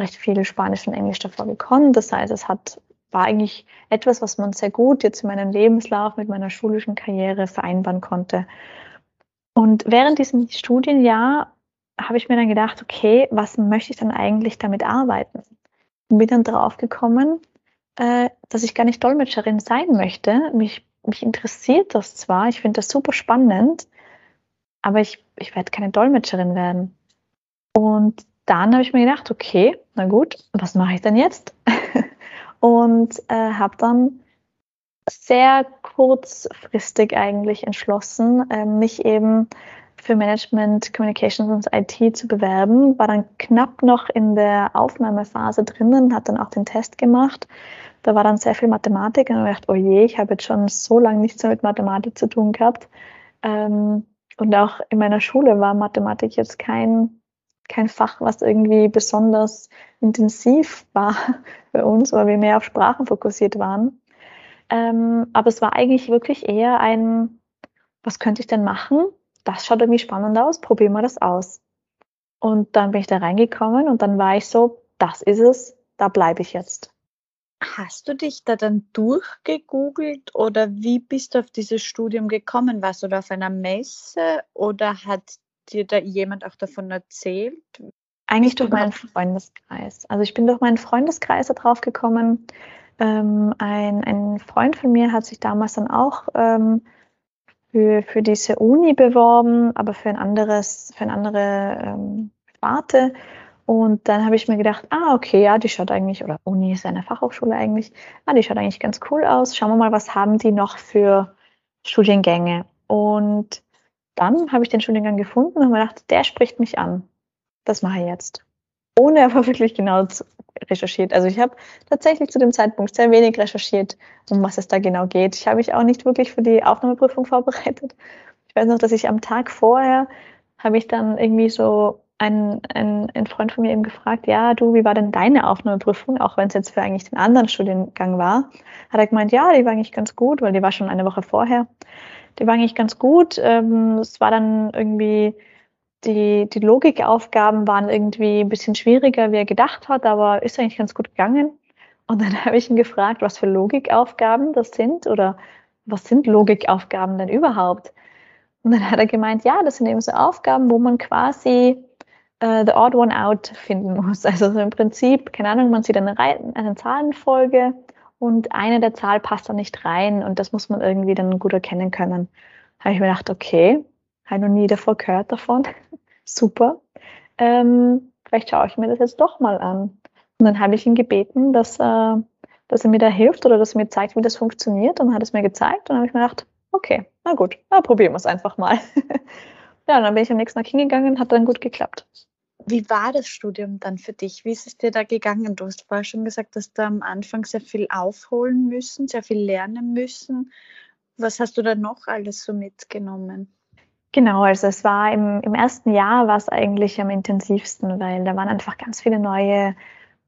recht viel Spanisch und Englisch davor gekonnt. Das heißt, es hat, war eigentlich etwas, was man sehr gut jetzt in meinem Lebenslauf mit meiner schulischen Karriere vereinbaren konnte. Und während diesem Studienjahr habe ich mir dann gedacht, okay, was möchte ich dann eigentlich damit arbeiten? Und bin dann drauf gekommen, äh, dass ich gar nicht Dolmetscherin sein möchte. Mich, mich interessiert das zwar, ich finde das super spannend, aber ich, ich werde keine Dolmetscherin werden. Und dann habe ich mir gedacht, okay, na gut, was mache ich denn jetzt? und äh, habe dann sehr kurzfristig eigentlich entschlossen, äh, mich eben für Management, Communications und IT zu bewerben. War dann knapp noch in der Aufnahmephase drinnen, hat dann auch den Test gemacht. Da war dann sehr viel Mathematik und ich dachte, oh je, ich habe jetzt schon so lange nichts mehr mit Mathematik zu tun gehabt. Ähm, und auch in meiner Schule war Mathematik jetzt kein kein Fach, was irgendwie besonders intensiv war für uns, weil wir mehr auf Sprachen fokussiert waren. Ähm, aber es war eigentlich wirklich eher ein, was könnte ich denn machen? Das schaut irgendwie spannend aus, probieren wir das aus. Und dann bin ich da reingekommen und dann war ich so, das ist es, da bleibe ich jetzt. Hast du dich da dann durchgegoogelt oder wie bist du auf dieses Studium gekommen? Warst du da auf einer Messe oder hat dir da jemand auch davon erzählt? Eigentlich durch meinen Freundeskreis. Also ich bin durch meinen Freundeskreis da drauf gekommen. Ähm, ein, ein Freund von mir hat sich damals dann auch ähm, für, für diese Uni beworben, aber für ein anderes, für eine andere ähm, Sparte. Und dann habe ich mir gedacht, ah, okay, ja, die schaut eigentlich, oder Uni ist eine Fachhochschule eigentlich, ah, die schaut eigentlich ganz cool aus. Schauen wir mal, was haben die noch für Studiengänge. Und dann habe ich den Studiengang gefunden und mir gedacht, der spricht mich an. Das mache ich jetzt. Ohne aber wirklich genau recherchiert. Also ich habe tatsächlich zu dem Zeitpunkt sehr wenig recherchiert, um was es da genau geht. Ich habe mich auch nicht wirklich für die Aufnahmeprüfung vorbereitet. Ich weiß noch, dass ich am Tag vorher habe ich dann irgendwie so ein, ein, ein Freund von mir eben gefragt, ja, du, wie war denn deine Aufnahmeprüfung, auch wenn es jetzt für eigentlich den anderen Studiengang war, hat er gemeint, ja, die war eigentlich ganz gut, weil die war schon eine Woche vorher. Die war eigentlich ganz gut. Ähm, es war dann irgendwie, die, die Logikaufgaben waren irgendwie ein bisschen schwieriger, wie er gedacht hat, aber ist eigentlich ganz gut gegangen. Und dann habe ich ihn gefragt, was für Logikaufgaben das sind oder was sind Logikaufgaben denn überhaupt? Und dann hat er gemeint, ja, das sind eben so Aufgaben, wo man quasi äh, the odd one out finden muss. Also so im Prinzip, keine Ahnung, man sieht eine, Reihe, eine Zahlenfolge und eine der Zahl passt da nicht rein und das muss man irgendwie dann gut erkennen können. Habe ich mir gedacht, okay, habe noch nie davor gehört davon. Super. Ähm, vielleicht schaue ich mir das jetzt doch mal an. Und dann habe ich ihn gebeten, dass, äh, dass er mir da hilft oder dass er mir zeigt, wie das funktioniert. Und dann hat es mir gezeigt und dann habe ich mir gedacht, okay, na gut, na, probieren wir es einfach mal. ja, und dann bin ich am nächsten Tag hingegangen, hat dann gut geklappt. Wie war das Studium dann für dich? Wie ist es dir da gegangen? Du hast vorher schon gesagt, dass du am Anfang sehr viel aufholen müssen, sehr viel lernen müssen. Was hast du da noch alles so mitgenommen? Genau, also es war im, im ersten Jahr war es eigentlich am intensivsten, weil da waren einfach ganz viele neue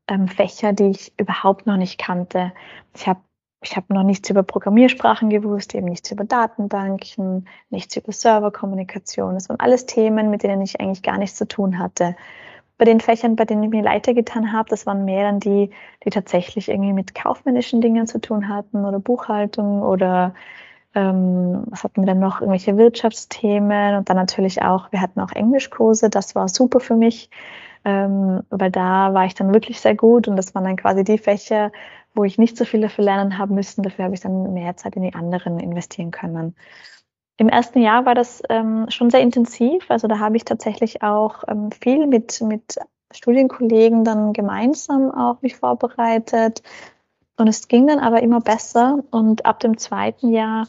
ähm, Fächer, die ich überhaupt noch nicht kannte. Ich habe ich habe noch nichts über Programmiersprachen gewusst, eben nichts über Datenbanken, nichts über Serverkommunikation. Das waren alles Themen, mit denen ich eigentlich gar nichts zu tun hatte. Bei den Fächern, bei denen ich mir leiter getan habe, das waren mehr dann die, die tatsächlich irgendwie mit kaufmännischen Dingen zu tun hatten oder Buchhaltung oder ähm, was hatten wir dann noch? Irgendwelche Wirtschaftsthemen und dann natürlich auch, wir hatten auch Englischkurse, das war super für mich, ähm, weil da war ich dann wirklich sehr gut und das waren dann quasi die Fächer, wo ich nicht so viel dafür lernen haben müssen. Dafür habe ich dann mehr Zeit in die anderen investieren können. Im ersten Jahr war das ähm, schon sehr intensiv. Also da habe ich tatsächlich auch ähm, viel mit, mit Studienkollegen dann gemeinsam auch mich vorbereitet. Und es ging dann aber immer besser. Und ab dem zweiten Jahr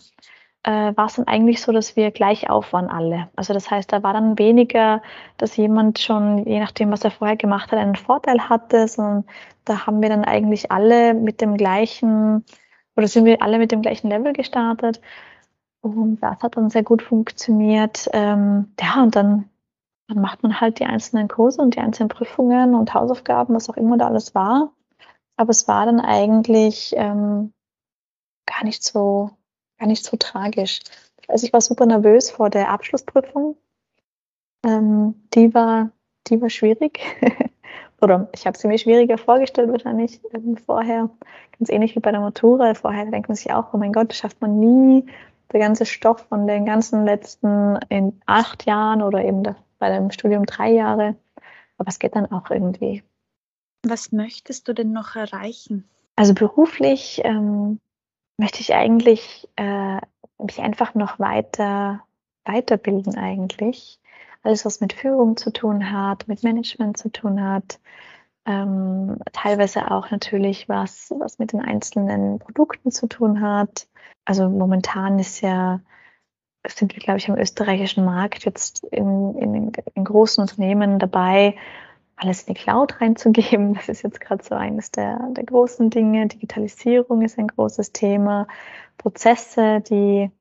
äh, war es dann eigentlich so, dass wir gleich auf waren alle. Also das heißt, da war dann weniger, dass jemand schon, je nachdem, was er vorher gemacht hat, einen Vorteil hatte, sondern da haben wir dann eigentlich alle mit dem gleichen, oder sind wir alle mit dem gleichen Level gestartet. Und das hat dann sehr gut funktioniert. Ähm, ja, und dann, dann macht man halt die einzelnen Kurse und die einzelnen Prüfungen und Hausaufgaben, was auch immer da alles war. Aber es war dann eigentlich ähm, gar nicht so, gar nicht so tragisch. Also ich war super nervös vor der Abschlussprüfung. Ähm, die war, die war schwierig. oder ich habe sie mir schwieriger vorgestellt wahrscheinlich ähm, vorher. Ganz ähnlich wie bei der Matura. Vorher denkt man sich auch, oh mein Gott, das schafft man nie. Der ganze Stoff von den ganzen letzten in acht Jahren oder eben bei dem Studium drei Jahre. Aber es geht dann auch irgendwie. Was möchtest du denn noch erreichen? Also beruflich ähm, möchte ich eigentlich äh, mich einfach noch weiter weiterbilden eigentlich alles, was mit Führung zu tun hat, mit Management zu tun hat. Ähm, teilweise auch natürlich was, was mit den einzelnen Produkten zu tun hat. Also momentan ist ja, sind wir, glaube ich, am österreichischen Markt jetzt in, in, in großen Unternehmen dabei, alles in die Cloud reinzugeben. Das ist jetzt gerade so eines der, der großen Dinge. Digitalisierung ist ein großes Thema. Prozesse, die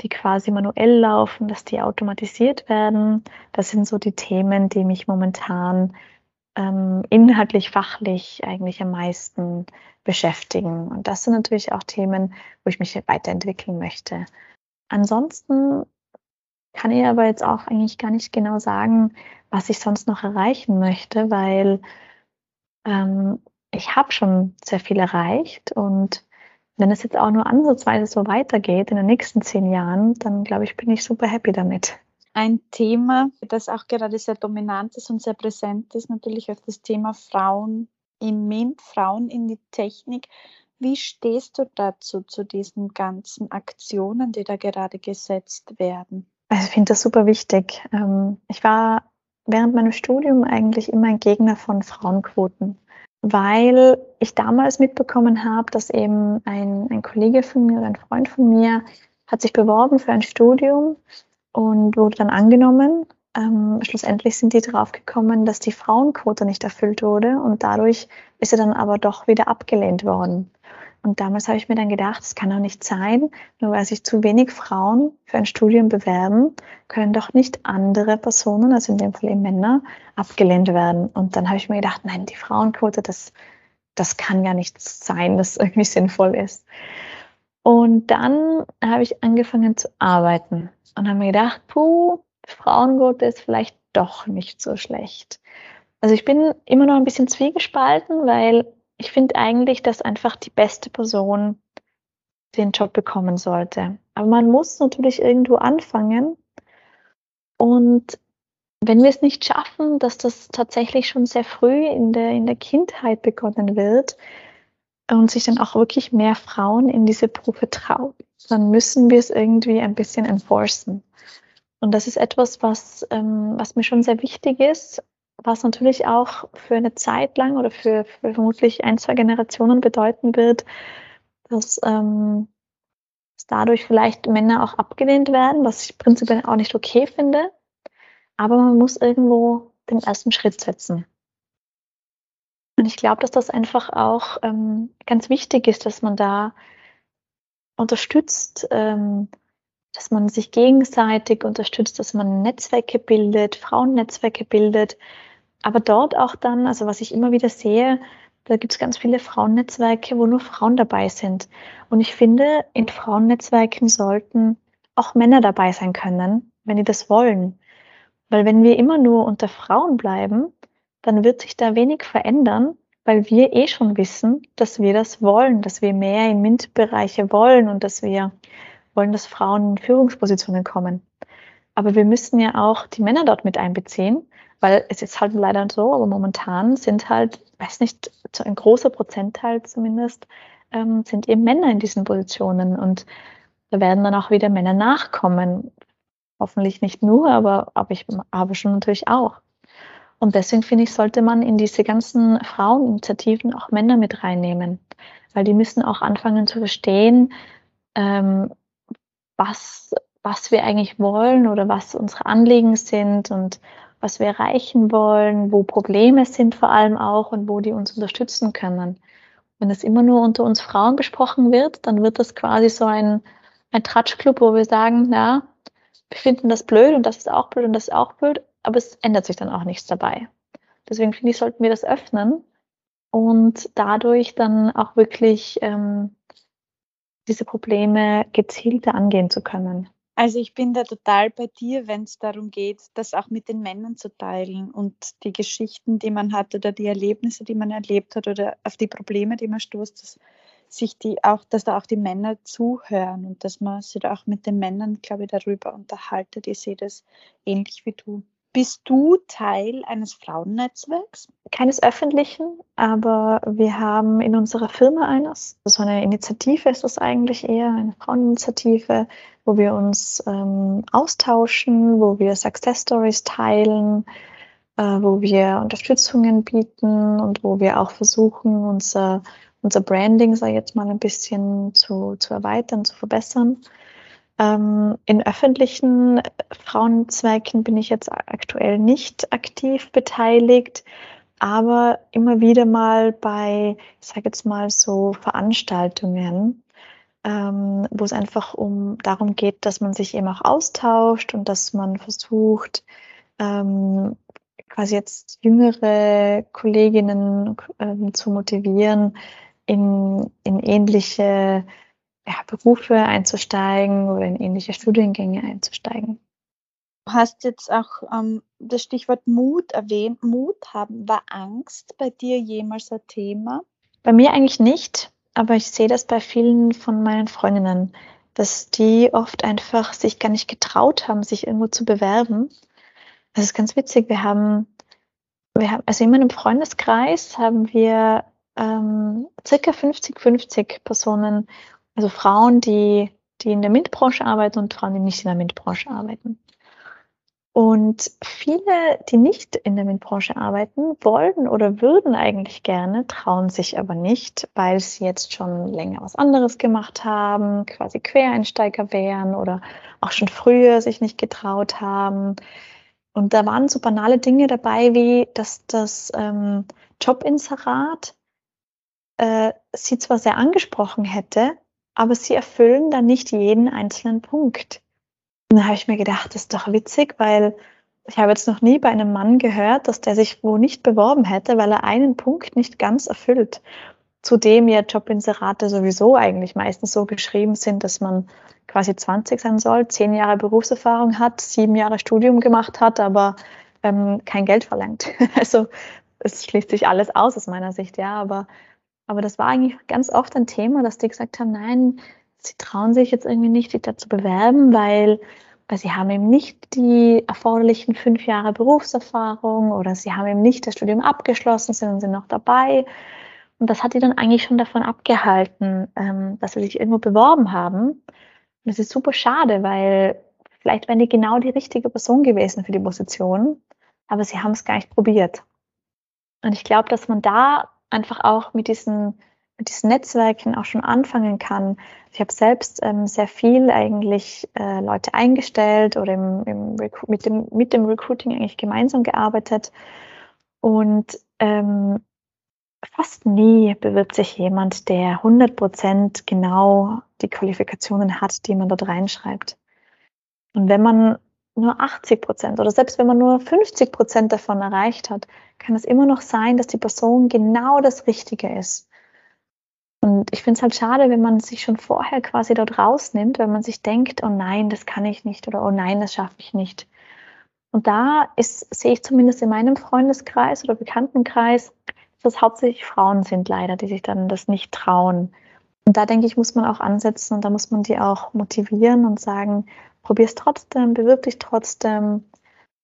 die quasi manuell laufen, dass die automatisiert werden. Das sind so die Themen, die mich momentan ähm, inhaltlich, fachlich eigentlich am meisten beschäftigen. Und das sind natürlich auch Themen, wo ich mich weiterentwickeln möchte. Ansonsten kann ich aber jetzt auch eigentlich gar nicht genau sagen, was ich sonst noch erreichen möchte, weil ähm, ich habe schon sehr viel erreicht und wenn es jetzt auch nur ansatzweise so weitergeht in den nächsten zehn Jahren, dann glaube ich, bin ich super happy damit. Ein Thema, das auch gerade sehr dominant ist und sehr präsent ist, natürlich auch das Thema Frauen im MINT, Frauen in die Technik. Wie stehst du dazu, zu diesen ganzen Aktionen, die da gerade gesetzt werden? Also ich finde das super wichtig. Ähm, ich war während meinem Studium eigentlich immer ein Gegner von Frauenquoten weil ich damals mitbekommen habe, dass eben ein, ein Kollege von mir oder ein Freund von mir hat sich beworben für ein Studium und wurde dann angenommen. Ähm, schlussendlich sind die drauf gekommen, dass die Frauenquote nicht erfüllt wurde und dadurch ist er dann aber doch wieder abgelehnt worden. Und damals habe ich mir dann gedacht, es kann doch nicht sein, nur weil sich zu wenig Frauen für ein Studium bewerben, können doch nicht andere Personen, also in dem Fall eben Männer, abgelehnt werden. Und dann habe ich mir gedacht, nein, die Frauenquote, das, das kann ja nicht sein, das irgendwie sinnvoll ist. Und dann habe ich angefangen zu arbeiten und habe mir gedacht, puh, Frauenquote ist vielleicht doch nicht so schlecht. Also ich bin immer noch ein bisschen zwiegespalten, weil ich finde eigentlich, dass einfach die beste Person den Job bekommen sollte. Aber man muss natürlich irgendwo anfangen. Und wenn wir es nicht schaffen, dass das tatsächlich schon sehr früh in der, in der Kindheit begonnen wird und sich dann auch wirklich mehr Frauen in diese Berufe trauen, dann müssen wir es irgendwie ein bisschen enforcen. Und das ist etwas, was, ähm, was mir schon sehr wichtig ist, was natürlich auch für eine Zeit lang oder für, für vermutlich ein, zwei Generationen bedeuten wird, dass, ähm, dass dadurch vielleicht Männer auch abgelehnt werden, was ich prinzipiell auch nicht okay finde. Aber man muss irgendwo den ersten Schritt setzen. Und ich glaube, dass das einfach auch ähm, ganz wichtig ist, dass man da unterstützt, ähm, dass man sich gegenseitig unterstützt, dass man Netzwerke bildet, Frauennetzwerke bildet, aber dort auch dann, also was ich immer wieder sehe, da gibt es ganz viele Frauennetzwerke, wo nur Frauen dabei sind. Und ich finde, in Frauennetzwerken sollten auch Männer dabei sein können, wenn die das wollen. Weil wenn wir immer nur unter Frauen bleiben, dann wird sich da wenig verändern, weil wir eh schon wissen, dass wir das wollen, dass wir mehr in MINT-Bereiche wollen und dass wir wollen, dass Frauen in Führungspositionen kommen. Aber wir müssen ja auch die Männer dort mit einbeziehen weil es ist halt leider so, aber momentan sind halt, weiß nicht, ein großer Prozentteil zumindest, ähm, sind eben Männer in diesen Positionen und da werden dann auch wieder Männer nachkommen. Hoffentlich nicht nur, aber, aber ich habe schon natürlich auch. Und deswegen finde ich, sollte man in diese ganzen Fraueninitiativen auch Männer mit reinnehmen, weil die müssen auch anfangen zu verstehen, ähm, was, was wir eigentlich wollen oder was unsere Anliegen sind und was wir erreichen wollen, wo Probleme sind vor allem auch und wo die uns unterstützen können. Wenn es immer nur unter uns Frauen besprochen wird, dann wird das quasi so ein, ein Tratschclub, wo wir sagen, ja, wir finden das blöd und das ist auch blöd und das ist auch blöd, aber es ändert sich dann auch nichts dabei. Deswegen finde ich, sollten wir das öffnen und dadurch dann auch wirklich ähm, diese Probleme gezielter angehen zu können. Also ich bin da total bei dir, wenn es darum geht, das auch mit den Männern zu teilen und die Geschichten, die man hat oder die Erlebnisse, die man erlebt hat oder auf die Probleme, die man stoßt, dass sich die auch, dass da auch die Männer zuhören und dass man sich da auch mit den Männern, glaube ich, darüber unterhaltet. Ich sehe das ähnlich wie du. Bist du Teil eines Frauennetzwerks? Keines öffentlichen, aber wir haben in unserer Firma eines. So eine Initiative ist das eigentlich eher, eine Fraueninitiative, wo wir uns ähm, austauschen, wo wir Success Stories teilen, äh, wo wir Unterstützungen bieten und wo wir auch versuchen, unser, unser Branding, ich jetzt mal, ein bisschen zu, zu erweitern, zu verbessern. Ähm, in öffentlichen Frauenzwecken bin ich jetzt aktuell nicht aktiv beteiligt, aber immer wieder mal bei, ich sage jetzt mal so Veranstaltungen, ähm, wo es einfach um darum geht, dass man sich eben auch austauscht und dass man versucht, ähm, quasi jetzt jüngere Kolleginnen ähm, zu motivieren, in, in ähnliche ja, Berufe einzusteigen oder in ähnliche Studiengänge einzusteigen. Du hast jetzt auch ähm, das Stichwort Mut erwähnt. Mut haben. War Angst bei dir jemals ein Thema? Bei mir eigentlich nicht, aber ich sehe das bei vielen von meinen Freundinnen, dass die oft einfach sich gar nicht getraut haben, sich irgendwo zu bewerben. Das ist ganz witzig. Wir haben, wir haben also in meinem Freundeskreis haben wir ähm, circa 50-50 Personen also Frauen, die, die in der MINT-Branche arbeiten und Frauen, die nicht in der MINT-Branche arbeiten. Und viele, die nicht in der MINT-Branche arbeiten, wollen oder würden eigentlich gerne, trauen sich aber nicht, weil sie jetzt schon länger was anderes gemacht haben, quasi Quereinsteiger wären oder auch schon früher sich nicht getraut haben. Und da waren so banale Dinge dabei, wie dass das ähm, Jobinserat äh, sie zwar sehr angesprochen hätte, aber sie erfüllen dann nicht jeden einzelnen Punkt. Und da habe ich mir gedacht, das ist doch witzig, weil ich habe jetzt noch nie bei einem Mann gehört, dass der sich wo nicht beworben hätte, weil er einen Punkt nicht ganz erfüllt. Zudem ja Jobinserate sowieso eigentlich meistens so geschrieben sind, dass man quasi 20 sein soll, zehn Jahre Berufserfahrung hat, sieben Jahre Studium gemacht hat, aber ähm, kein Geld verlangt. Also es schließt sich alles aus aus meiner Sicht, ja, aber Aber das war eigentlich ganz oft ein Thema, dass die gesagt haben, nein, sie trauen sich jetzt irgendwie nicht, sich dazu bewerben, weil, weil sie haben eben nicht die erforderlichen fünf Jahre Berufserfahrung oder sie haben eben nicht das Studium abgeschlossen, sind, sind noch dabei. Und das hat die dann eigentlich schon davon abgehalten, ähm, dass sie sich irgendwo beworben haben. Und das ist super schade, weil vielleicht wären die genau die richtige Person gewesen für die Position, aber sie haben es gar nicht probiert. Und ich glaube, dass man da einfach auch mit diesen, mit diesen Netzwerken auch schon anfangen kann. Ich habe selbst ähm, sehr viel eigentlich äh, Leute eingestellt oder im, im mit, dem, mit dem Recruiting eigentlich gemeinsam gearbeitet. Und ähm, fast nie bewirbt sich jemand, der 100 Prozent genau die Qualifikationen hat, die man dort reinschreibt. Und wenn man nur 80 Prozent oder selbst wenn man nur 50 Prozent davon erreicht hat, kann es immer noch sein, dass die Person genau das Richtige ist. Und ich finde es halt schade, wenn man sich schon vorher quasi dort rausnimmt, wenn man sich denkt, oh nein, das kann ich nicht oder oh nein, das schaffe ich nicht. Und da sehe ich zumindest in meinem Freundeskreis oder Bekanntenkreis, dass es hauptsächlich Frauen sind leider, die sich dann das nicht trauen. Und da denke ich, muss man auch ansetzen und da muss man die auch motivieren und sagen, probier es trotzdem, bewirb dich trotzdem.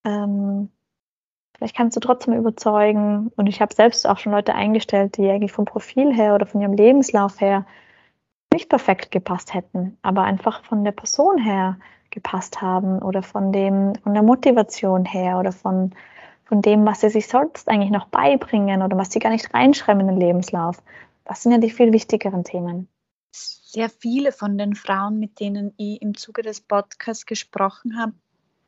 Ähm, vielleicht kannst du trotzdem überzeugen. Und ich habe selbst auch schon Leute eingestellt, die eigentlich vom Profil her oder von ihrem Lebenslauf her nicht perfekt gepasst hätten, aber einfach von der Person her gepasst haben oder von dem, von der Motivation her oder von, von dem, was sie sich sonst eigentlich noch beibringen oder was sie gar nicht reinschreiben in den Lebenslauf. Das sind ja die viel wichtigeren Themen sehr viele von den Frauen, mit denen ich im Zuge des Podcasts gesprochen hab,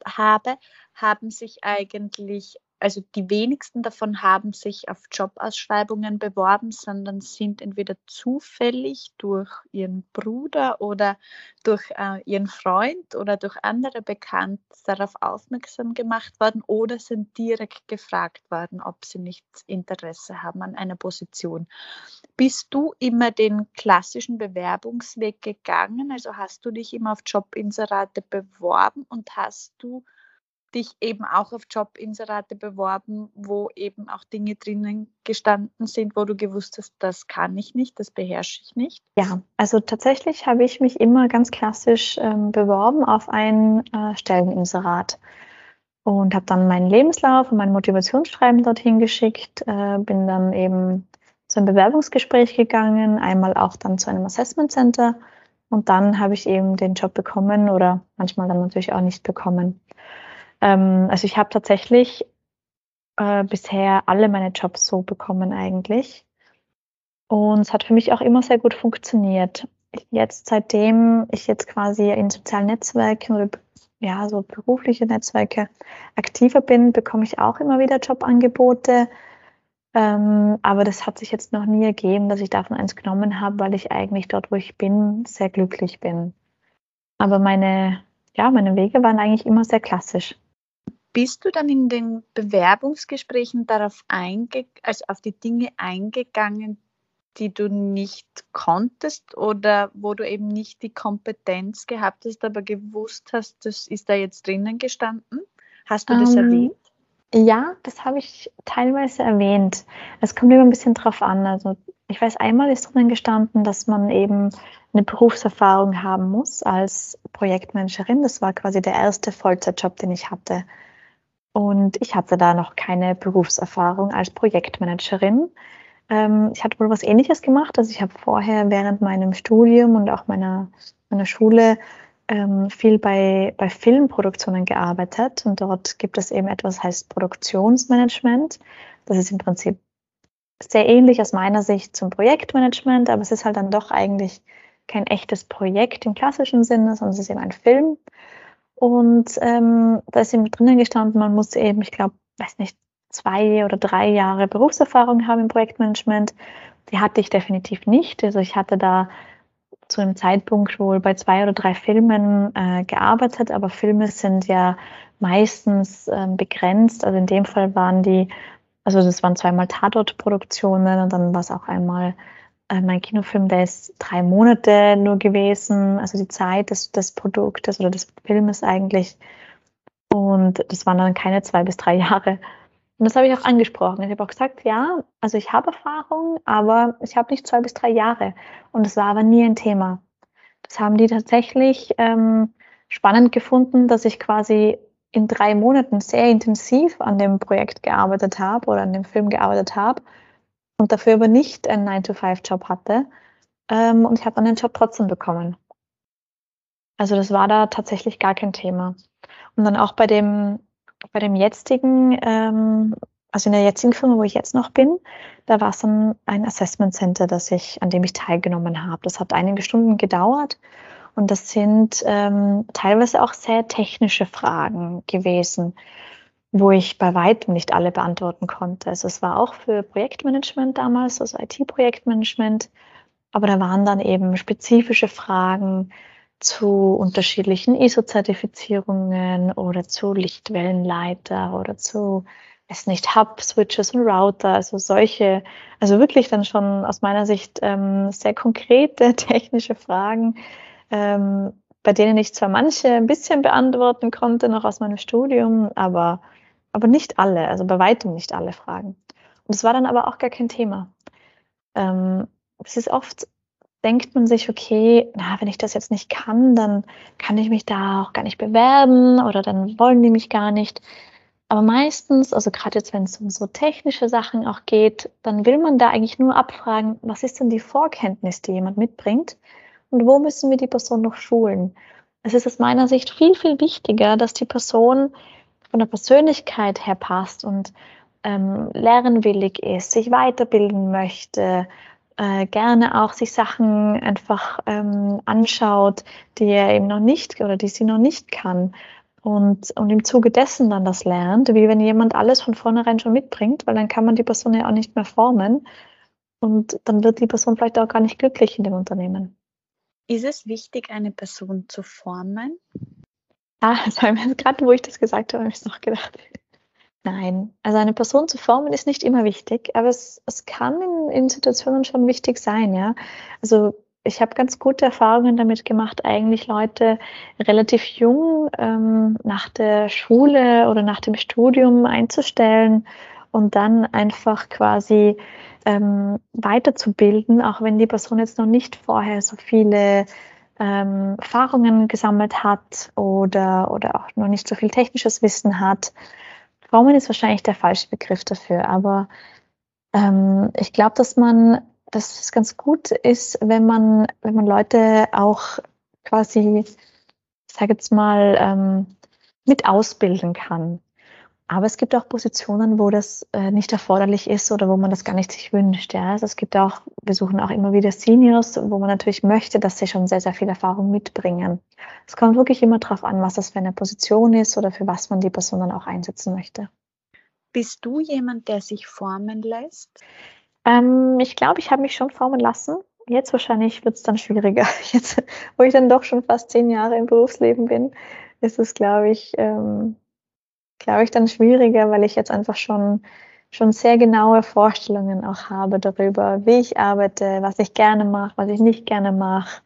habe, haben sich eigentlich also die wenigsten davon haben sich auf Jobausschreibungen beworben, sondern sind entweder zufällig durch ihren Bruder oder durch äh, ihren Freund oder durch andere Bekannte darauf aufmerksam gemacht worden oder sind direkt gefragt worden, ob sie nicht Interesse haben an einer Position. Bist du immer den klassischen Bewerbungsweg gegangen? Also hast du dich immer auf Jobinserate beworben und hast du dich eben auch auf Jobinserate beworben, wo eben auch Dinge drinnen gestanden sind, wo du gewusst hast, das kann ich nicht, das beherrsche ich nicht? Ja, also tatsächlich habe ich mich immer ganz klassisch ähm, beworben auf ein äh, Stelleninserat und habe dann meinen Lebenslauf und mein Motivationsschreiben dorthin geschickt, äh, bin dann eben zu einem Bewerbungsgespräch gegangen, einmal auch dann zu einem Assessment Center und dann habe ich eben den Job bekommen oder manchmal dann natürlich auch nicht bekommen. Ähm, also ich habe tatsächlich äh, bisher alle meine Jobs so bekommen eigentlich. Und es hat für mich auch immer sehr gut funktioniert. Jetzt, seitdem ich jetzt quasi in sozialen Netzwerken oder ja, so berufliche Netzwerke aktiver bin, bekomme ich auch immer wieder Jobangebote. Ähm, aber das hat sich jetzt noch nie ergeben, dass ich davon eins genommen habe, weil ich eigentlich dort, wo ich bin, sehr glücklich bin. Aber meine, ja, meine Wege waren eigentlich immer sehr klassisch. Bist du dann in den Bewerbungsgesprächen darauf einge also auf die Dinge eingegangen, die du nicht konntest oder wo du eben nicht die Kompetenz gehabt hast, aber gewusst hast, das ist da jetzt drinnen gestanden? Hast du das ähm, erwähnt? Ja, das habe ich teilweise erwähnt. Es kommt immer ein bisschen drauf an. Also ich weiß, einmal ist drinnen gestanden, dass man eben eine Berufserfahrung haben muss als Projektmanagerin. Das war quasi der erste Vollzeitjob, den ich hatte. Und ich hatte da noch keine Berufserfahrung als Projektmanagerin. Ähm, ich hatte wohl was Ähnliches gemacht. Also ich habe vorher während meinem Studium und auch meiner, meiner Schule ähm, viel bei, bei Filmproduktionen gearbeitet. Und dort gibt es eben etwas, heißt Produktionsmanagement. Das ist im Prinzip sehr ähnlich aus meiner Sicht zum Projektmanagement, aber es ist halt dann doch eigentlich kein echtes Projekt im klassischen Sinne, sondern es ist eben ein Film. Und ähm, da ist eben drinnen gestanden, man muss eben, ich glaube, weiß nicht, zwei oder drei Jahre Berufserfahrung haben im Projektmanagement. Die hatte ich definitiv nicht. Also ich hatte da zu einem Zeitpunkt wohl bei zwei oder drei Filmen äh, gearbeitet, aber Filme sind ja meistens äh, begrenzt. Also in dem Fall waren die, also das waren zweimal Tatortproduktionen und dann war es auch einmal mein Kinofilm, der ist drei Monate nur gewesen, also die Zeit des, des Produktes oder des Filmes eigentlich. Und das waren dann keine zwei bis drei Jahre. Und das habe ich auch angesprochen. Ich habe auch gesagt, ja, also ich habe Erfahrung, aber ich habe nicht zwei bis drei Jahre. Und es war aber nie ein Thema. Das haben die tatsächlich ähm, spannend gefunden, dass ich quasi in drei Monaten sehr intensiv an dem Projekt gearbeitet habe oder an dem Film gearbeitet habe und dafür aber nicht einen 9-to-5-Job hatte. Ähm, und ich habe dann den Job trotzdem bekommen. Also das war da tatsächlich gar kein Thema. Und dann auch bei dem, bei dem jetzigen, ähm, also in der jetzigen Firma, wo ich jetzt noch bin, da war es dann ein Assessment Center, das ich, an dem ich teilgenommen habe. Das hat einige Stunden gedauert und das sind ähm, teilweise auch sehr technische Fragen gewesen, wo ich bei weitem nicht alle beantworten konnte. Also es war auch für Projektmanagement damals, also IT-Projektmanagement, aber da waren dann eben spezifische Fragen zu unterschiedlichen ISO-Zertifizierungen oder zu Lichtwellenleiter oder zu, es nicht, Hub-Switches und Router, also solche, also wirklich dann schon aus meiner Sicht ähm, sehr konkrete technische Fragen, ähm, bei denen ich zwar manche ein bisschen beantworten konnte, noch aus meinem Studium, aber, aber nicht alle, also bei weitem nicht alle Fragen. Und es war dann aber auch gar kein Thema. Ähm, es ist oft, denkt man sich, okay, na, wenn ich das jetzt nicht kann, dann kann ich mich da auch gar nicht bewerben oder dann wollen die mich gar nicht. Aber meistens, also gerade jetzt, wenn es um so technische Sachen auch geht, dann will man da eigentlich nur abfragen, was ist denn die Vorkenntnis, die jemand mitbringt? und wo müssen wir die Person noch schulen. Es ist aus meiner Sicht viel, viel wichtiger, dass die Person von der Persönlichkeit her passt und ähm, lernwillig ist, sich weiterbilden möchte, äh, gerne auch sich Sachen einfach ähm, anschaut, die er eben noch nicht oder die sie noch nicht kann. Und, und im Zuge dessen dann das lernt, wie wenn jemand alles von vornherein schon mitbringt, weil dann kann man die Person ja auch nicht mehr formen und dann wird die Person vielleicht auch gar nicht glücklich in dem Unternehmen. Ist es wichtig, eine Person zu formen? Ah, gerade wo ich das gesagt habe, habe ich es noch gedacht. Nein, also eine Person zu formen ist nicht immer wichtig, aber es, es kann in, in Situationen schon wichtig sein, ja. Also ich habe ganz gute Erfahrungen damit gemacht, eigentlich Leute relativ jung ähm, nach der Schule oder nach dem Studium einzustellen und dann einfach quasi ähm, weiterzubilden, auch wenn die Person jetzt noch nicht vorher so viele ähm, Erfahrungen gesammelt hat oder, oder auch noch nicht so viel technisches Wissen hat. Formen ist wahrscheinlich der falsche Begriff dafür, aber ähm, ich glaube, dass man, dass es ganz gut ist, wenn man, wenn man Leute auch quasi, ich sage jetzt mal, ähm, mit ausbilden kann. Aber es gibt auch Positionen, wo das äh, nicht erforderlich ist oder wo man das gar nicht sich wünscht. Ja? Also es gibt auch, wir suchen auch immer wieder Seniors, wo man natürlich möchte, dass sie schon sehr, sehr viel Erfahrung mitbringen. Es kommt wirklich immer darauf an, was das für eine Position ist oder für was man die Person dann auch einsetzen möchte. Bist du jemand, der sich formen lässt? Ähm, ich glaube, ich habe mich schon formen lassen. Jetzt wahrscheinlich wird es dann schwieriger. Jetzt, wo ich dann doch schon fast zehn Jahre im Berufsleben bin, ist es, glaube ich, ähm, glaube ich, dann schwieriger, weil ich jetzt einfach schon, schon sehr genaue Vorstellungen auch habe darüber, wie ich arbeite, was ich gerne mache, was ich nicht gerne mache.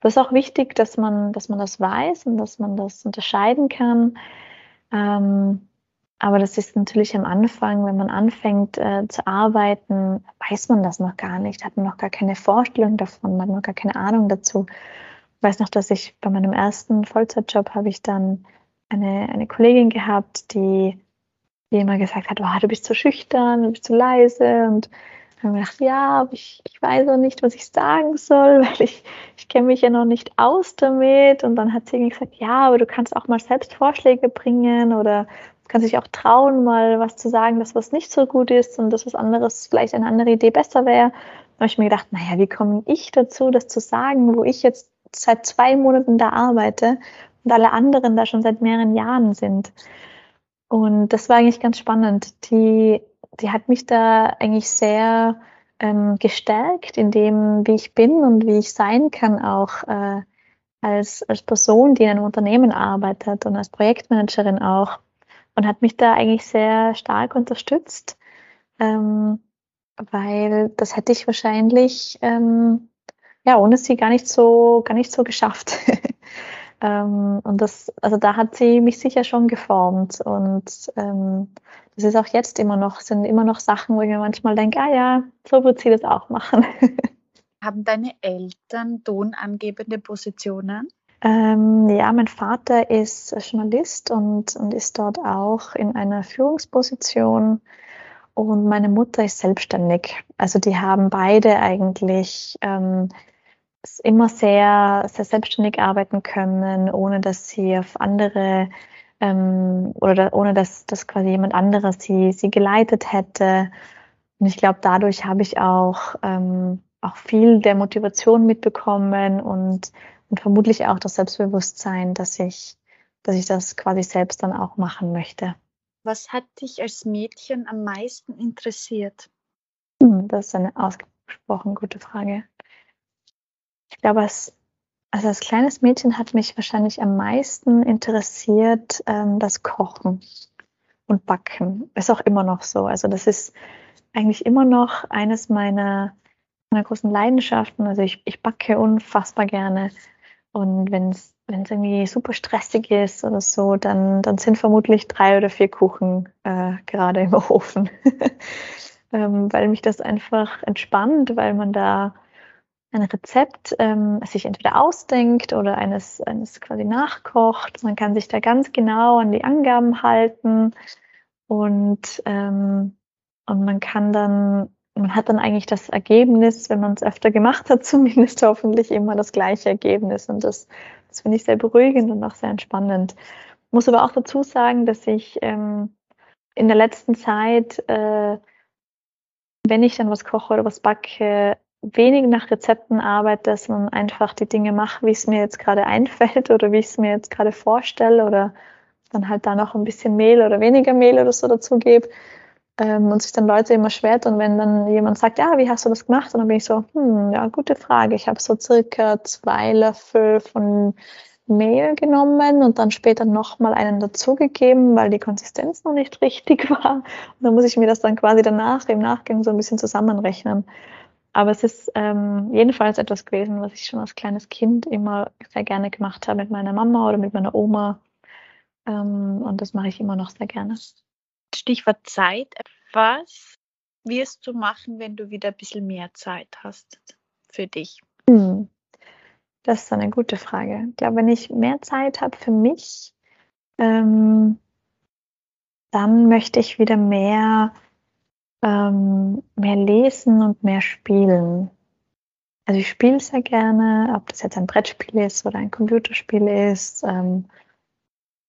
Das ist auch wichtig, dass man, dass man das weiß und dass man das unterscheiden kann. Ähm, aber das ist natürlich am Anfang, wenn man anfängt äh, zu arbeiten, weiß man das noch gar nicht, hat man noch gar keine Vorstellung davon, hat noch gar keine Ahnung dazu. Ich weiß noch, dass ich bei meinem ersten Vollzeitjob habe ich dann eine, eine Kollegin gehabt, die, die immer gesagt hat, oh, du bist zu schüchtern, du bist zu leise und dann habe ich gedacht, ja, ich, ich weiß auch nicht, was ich sagen soll, weil ich, ich kenne mich ja noch nicht aus damit. Und dann hat sie gesagt, ja, aber du kannst auch mal selbst Vorschläge bringen oder kannst dich auch trauen, mal was zu sagen, das was nicht so gut ist und das was anderes, vielleicht eine andere Idee besser wäre. Da habe ich mir gedacht, naja, wie komme ich dazu, das zu sagen, wo ich jetzt seit zwei Monaten da arbeite und alle anderen da schon seit mehreren Jahren sind. Und das war eigentlich ganz spannend. Die, die hat mich da eigentlich sehr ähm, gestärkt in dem, wie ich bin und wie ich sein kann, auch äh, als, als Person, die in einem Unternehmen arbeitet und als Projektmanagerin auch. Und hat mich da eigentlich sehr stark unterstützt, ähm, weil das hätte ich wahrscheinlich ähm, ja ohne sie gar nicht so gar nicht so geschafft. Ähm, und das, also da hat sie mich sicher schon geformt. Und ähm, das ist auch jetzt immer noch, sind immer noch Sachen, wo ich mir manchmal denke, ah ja, so wird sie das auch machen. Haben deine Eltern tonangebende Positionen? Ähm, ja, mein Vater ist Journalist und, und ist dort auch in einer Führungsposition. Und meine Mutter ist selbstständig. Also die haben beide eigentlich ähm, immer sehr, sehr selbstständig arbeiten können, ohne dass sie auf andere ähm, oder da, ohne dass, dass quasi jemand anderes sie, sie geleitet hätte. Und ich glaube, dadurch habe ich auch, ähm, auch viel der Motivation mitbekommen und, und vermutlich auch das Selbstbewusstsein, dass ich, dass ich das quasi selbst dann auch machen möchte. Was hat dich als Mädchen am meisten interessiert? Hm, das ist eine ausgesprochen gute Frage. Ich glaube, als, also als kleines Mädchen hat mich wahrscheinlich am meisten interessiert ähm, das Kochen und Backen. Ist auch immer noch so. Also das ist eigentlich immer noch eines meiner, meiner großen Leidenschaften. Also ich, ich backe unfassbar gerne. Und wenn es irgendwie super stressig ist oder so, dann, dann sind vermutlich drei oder vier Kuchen äh, gerade im Ofen. ähm, weil mich das einfach entspannt, weil man da ein Rezept ähm, sich entweder ausdenkt oder eines, eines quasi nachkocht. Man kann sich da ganz genau an die Angaben halten und, ähm, und man kann dann, man hat dann eigentlich das Ergebnis, wenn man es öfter gemacht hat, zumindest hoffentlich immer das gleiche Ergebnis. Und das das finde ich sehr beruhigend und auch sehr entspannend. Muss aber auch dazu sagen, dass ich ähm, in der letzten Zeit, äh, wenn ich dann was koche oder was backe, wenig nach Rezepten arbeite, sondern einfach die Dinge mache, wie es mir jetzt gerade einfällt oder wie ich es mir jetzt gerade vorstelle oder dann halt da noch ein bisschen Mehl oder weniger Mehl oder so dazu gebe ähm, und sich dann Leute immer schwer tun, wenn dann jemand sagt, ja, wie hast du das gemacht? Und dann bin ich so, hm, ja, gute Frage. Ich habe so circa zwei Löffel von Mehl genommen und dann später nochmal einen dazugegeben, weil die Konsistenz noch nicht richtig war. Und dann muss ich mir das dann quasi danach im Nachgang so ein bisschen zusammenrechnen. Aber es ist ähm, jedenfalls etwas gewesen, was ich schon als kleines Kind immer sehr gerne gemacht habe mit meiner Mama oder mit meiner Oma. Ähm, und das mache ich immer noch sehr gerne. Stichwort Zeit. Was wirst du machen, wenn du wieder ein bisschen mehr Zeit hast für dich? Hm. Das ist eine gute Frage. Ich glaube, wenn ich mehr Zeit habe für mich, ähm, dann möchte ich wieder mehr, ähm, mehr lesen und mehr spielen. Also ich spiele sehr gerne, ob das jetzt ein Brettspiel ist oder ein Computerspiel ist ähm,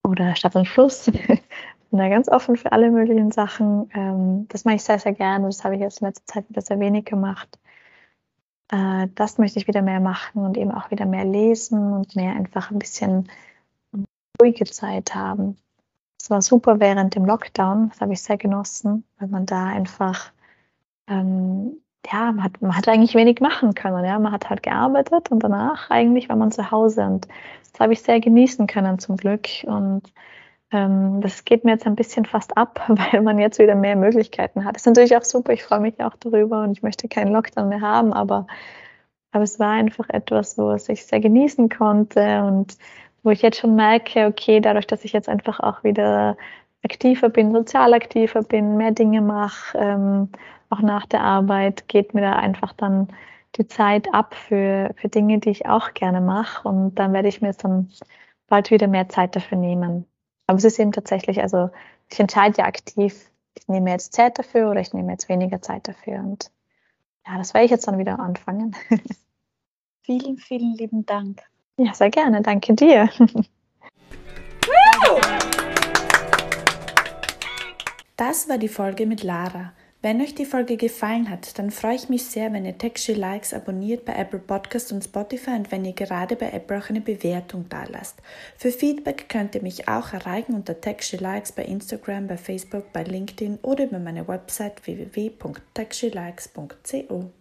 oder Stadt und Fluss bin da ganz offen für alle möglichen Sachen. Ähm, das mache ich sehr, sehr gerne. Das habe ich jetzt in letzter Zeit wieder sehr wenig gemacht. Äh, das möchte ich wieder mehr machen und eben auch wieder mehr lesen und mehr einfach ein bisschen ruhige Zeit haben. Es war super während dem Lockdown, das habe ich sehr genossen, weil man da einfach, ähm, ja, man hat, man hat eigentlich wenig machen können. Ja? Man hat halt gearbeitet und danach eigentlich war man zu Hause und das habe ich sehr genießen können zum Glück und ähm, das geht mir jetzt ein bisschen fast ab, weil man jetzt wieder mehr Möglichkeiten hat. Das ist natürlich auch super, ich freue mich auch darüber und ich möchte keinen Lockdown mehr haben, aber, aber es war einfach etwas, wo ich sehr genießen konnte und wo ich jetzt schon merke, okay, dadurch, dass ich jetzt einfach auch wieder aktiver bin, sozial aktiver bin, mehr Dinge mache, ähm, auch nach der Arbeit, geht mir da einfach dann die Zeit ab für, für Dinge, die ich auch gerne mache und dann werde ich mir dann bald wieder mehr Zeit dafür nehmen. Aber es ist eben tatsächlich, also ich entscheide ja aktiv, ich nehme jetzt Zeit dafür oder ich nehme jetzt weniger Zeit dafür. Und ja, das werde ich jetzt dann wieder anfangen. vielen, vielen lieben Dank. Ja, sehr gerne. Danke dir. Das war die Folge mit Lara. Wenn euch die Folge gefallen hat, dann freue ich mich sehr, wenn ihr Texture Likes abonniert bei Apple Podcast und Spotify und wenn ihr gerade bei Apple auch eine Bewertung da lasst. Für Feedback könnt ihr mich auch erreichen unter Texture Likes bei Instagram, bei Facebook, bei LinkedIn oder über meine Website www.texturelikes.co.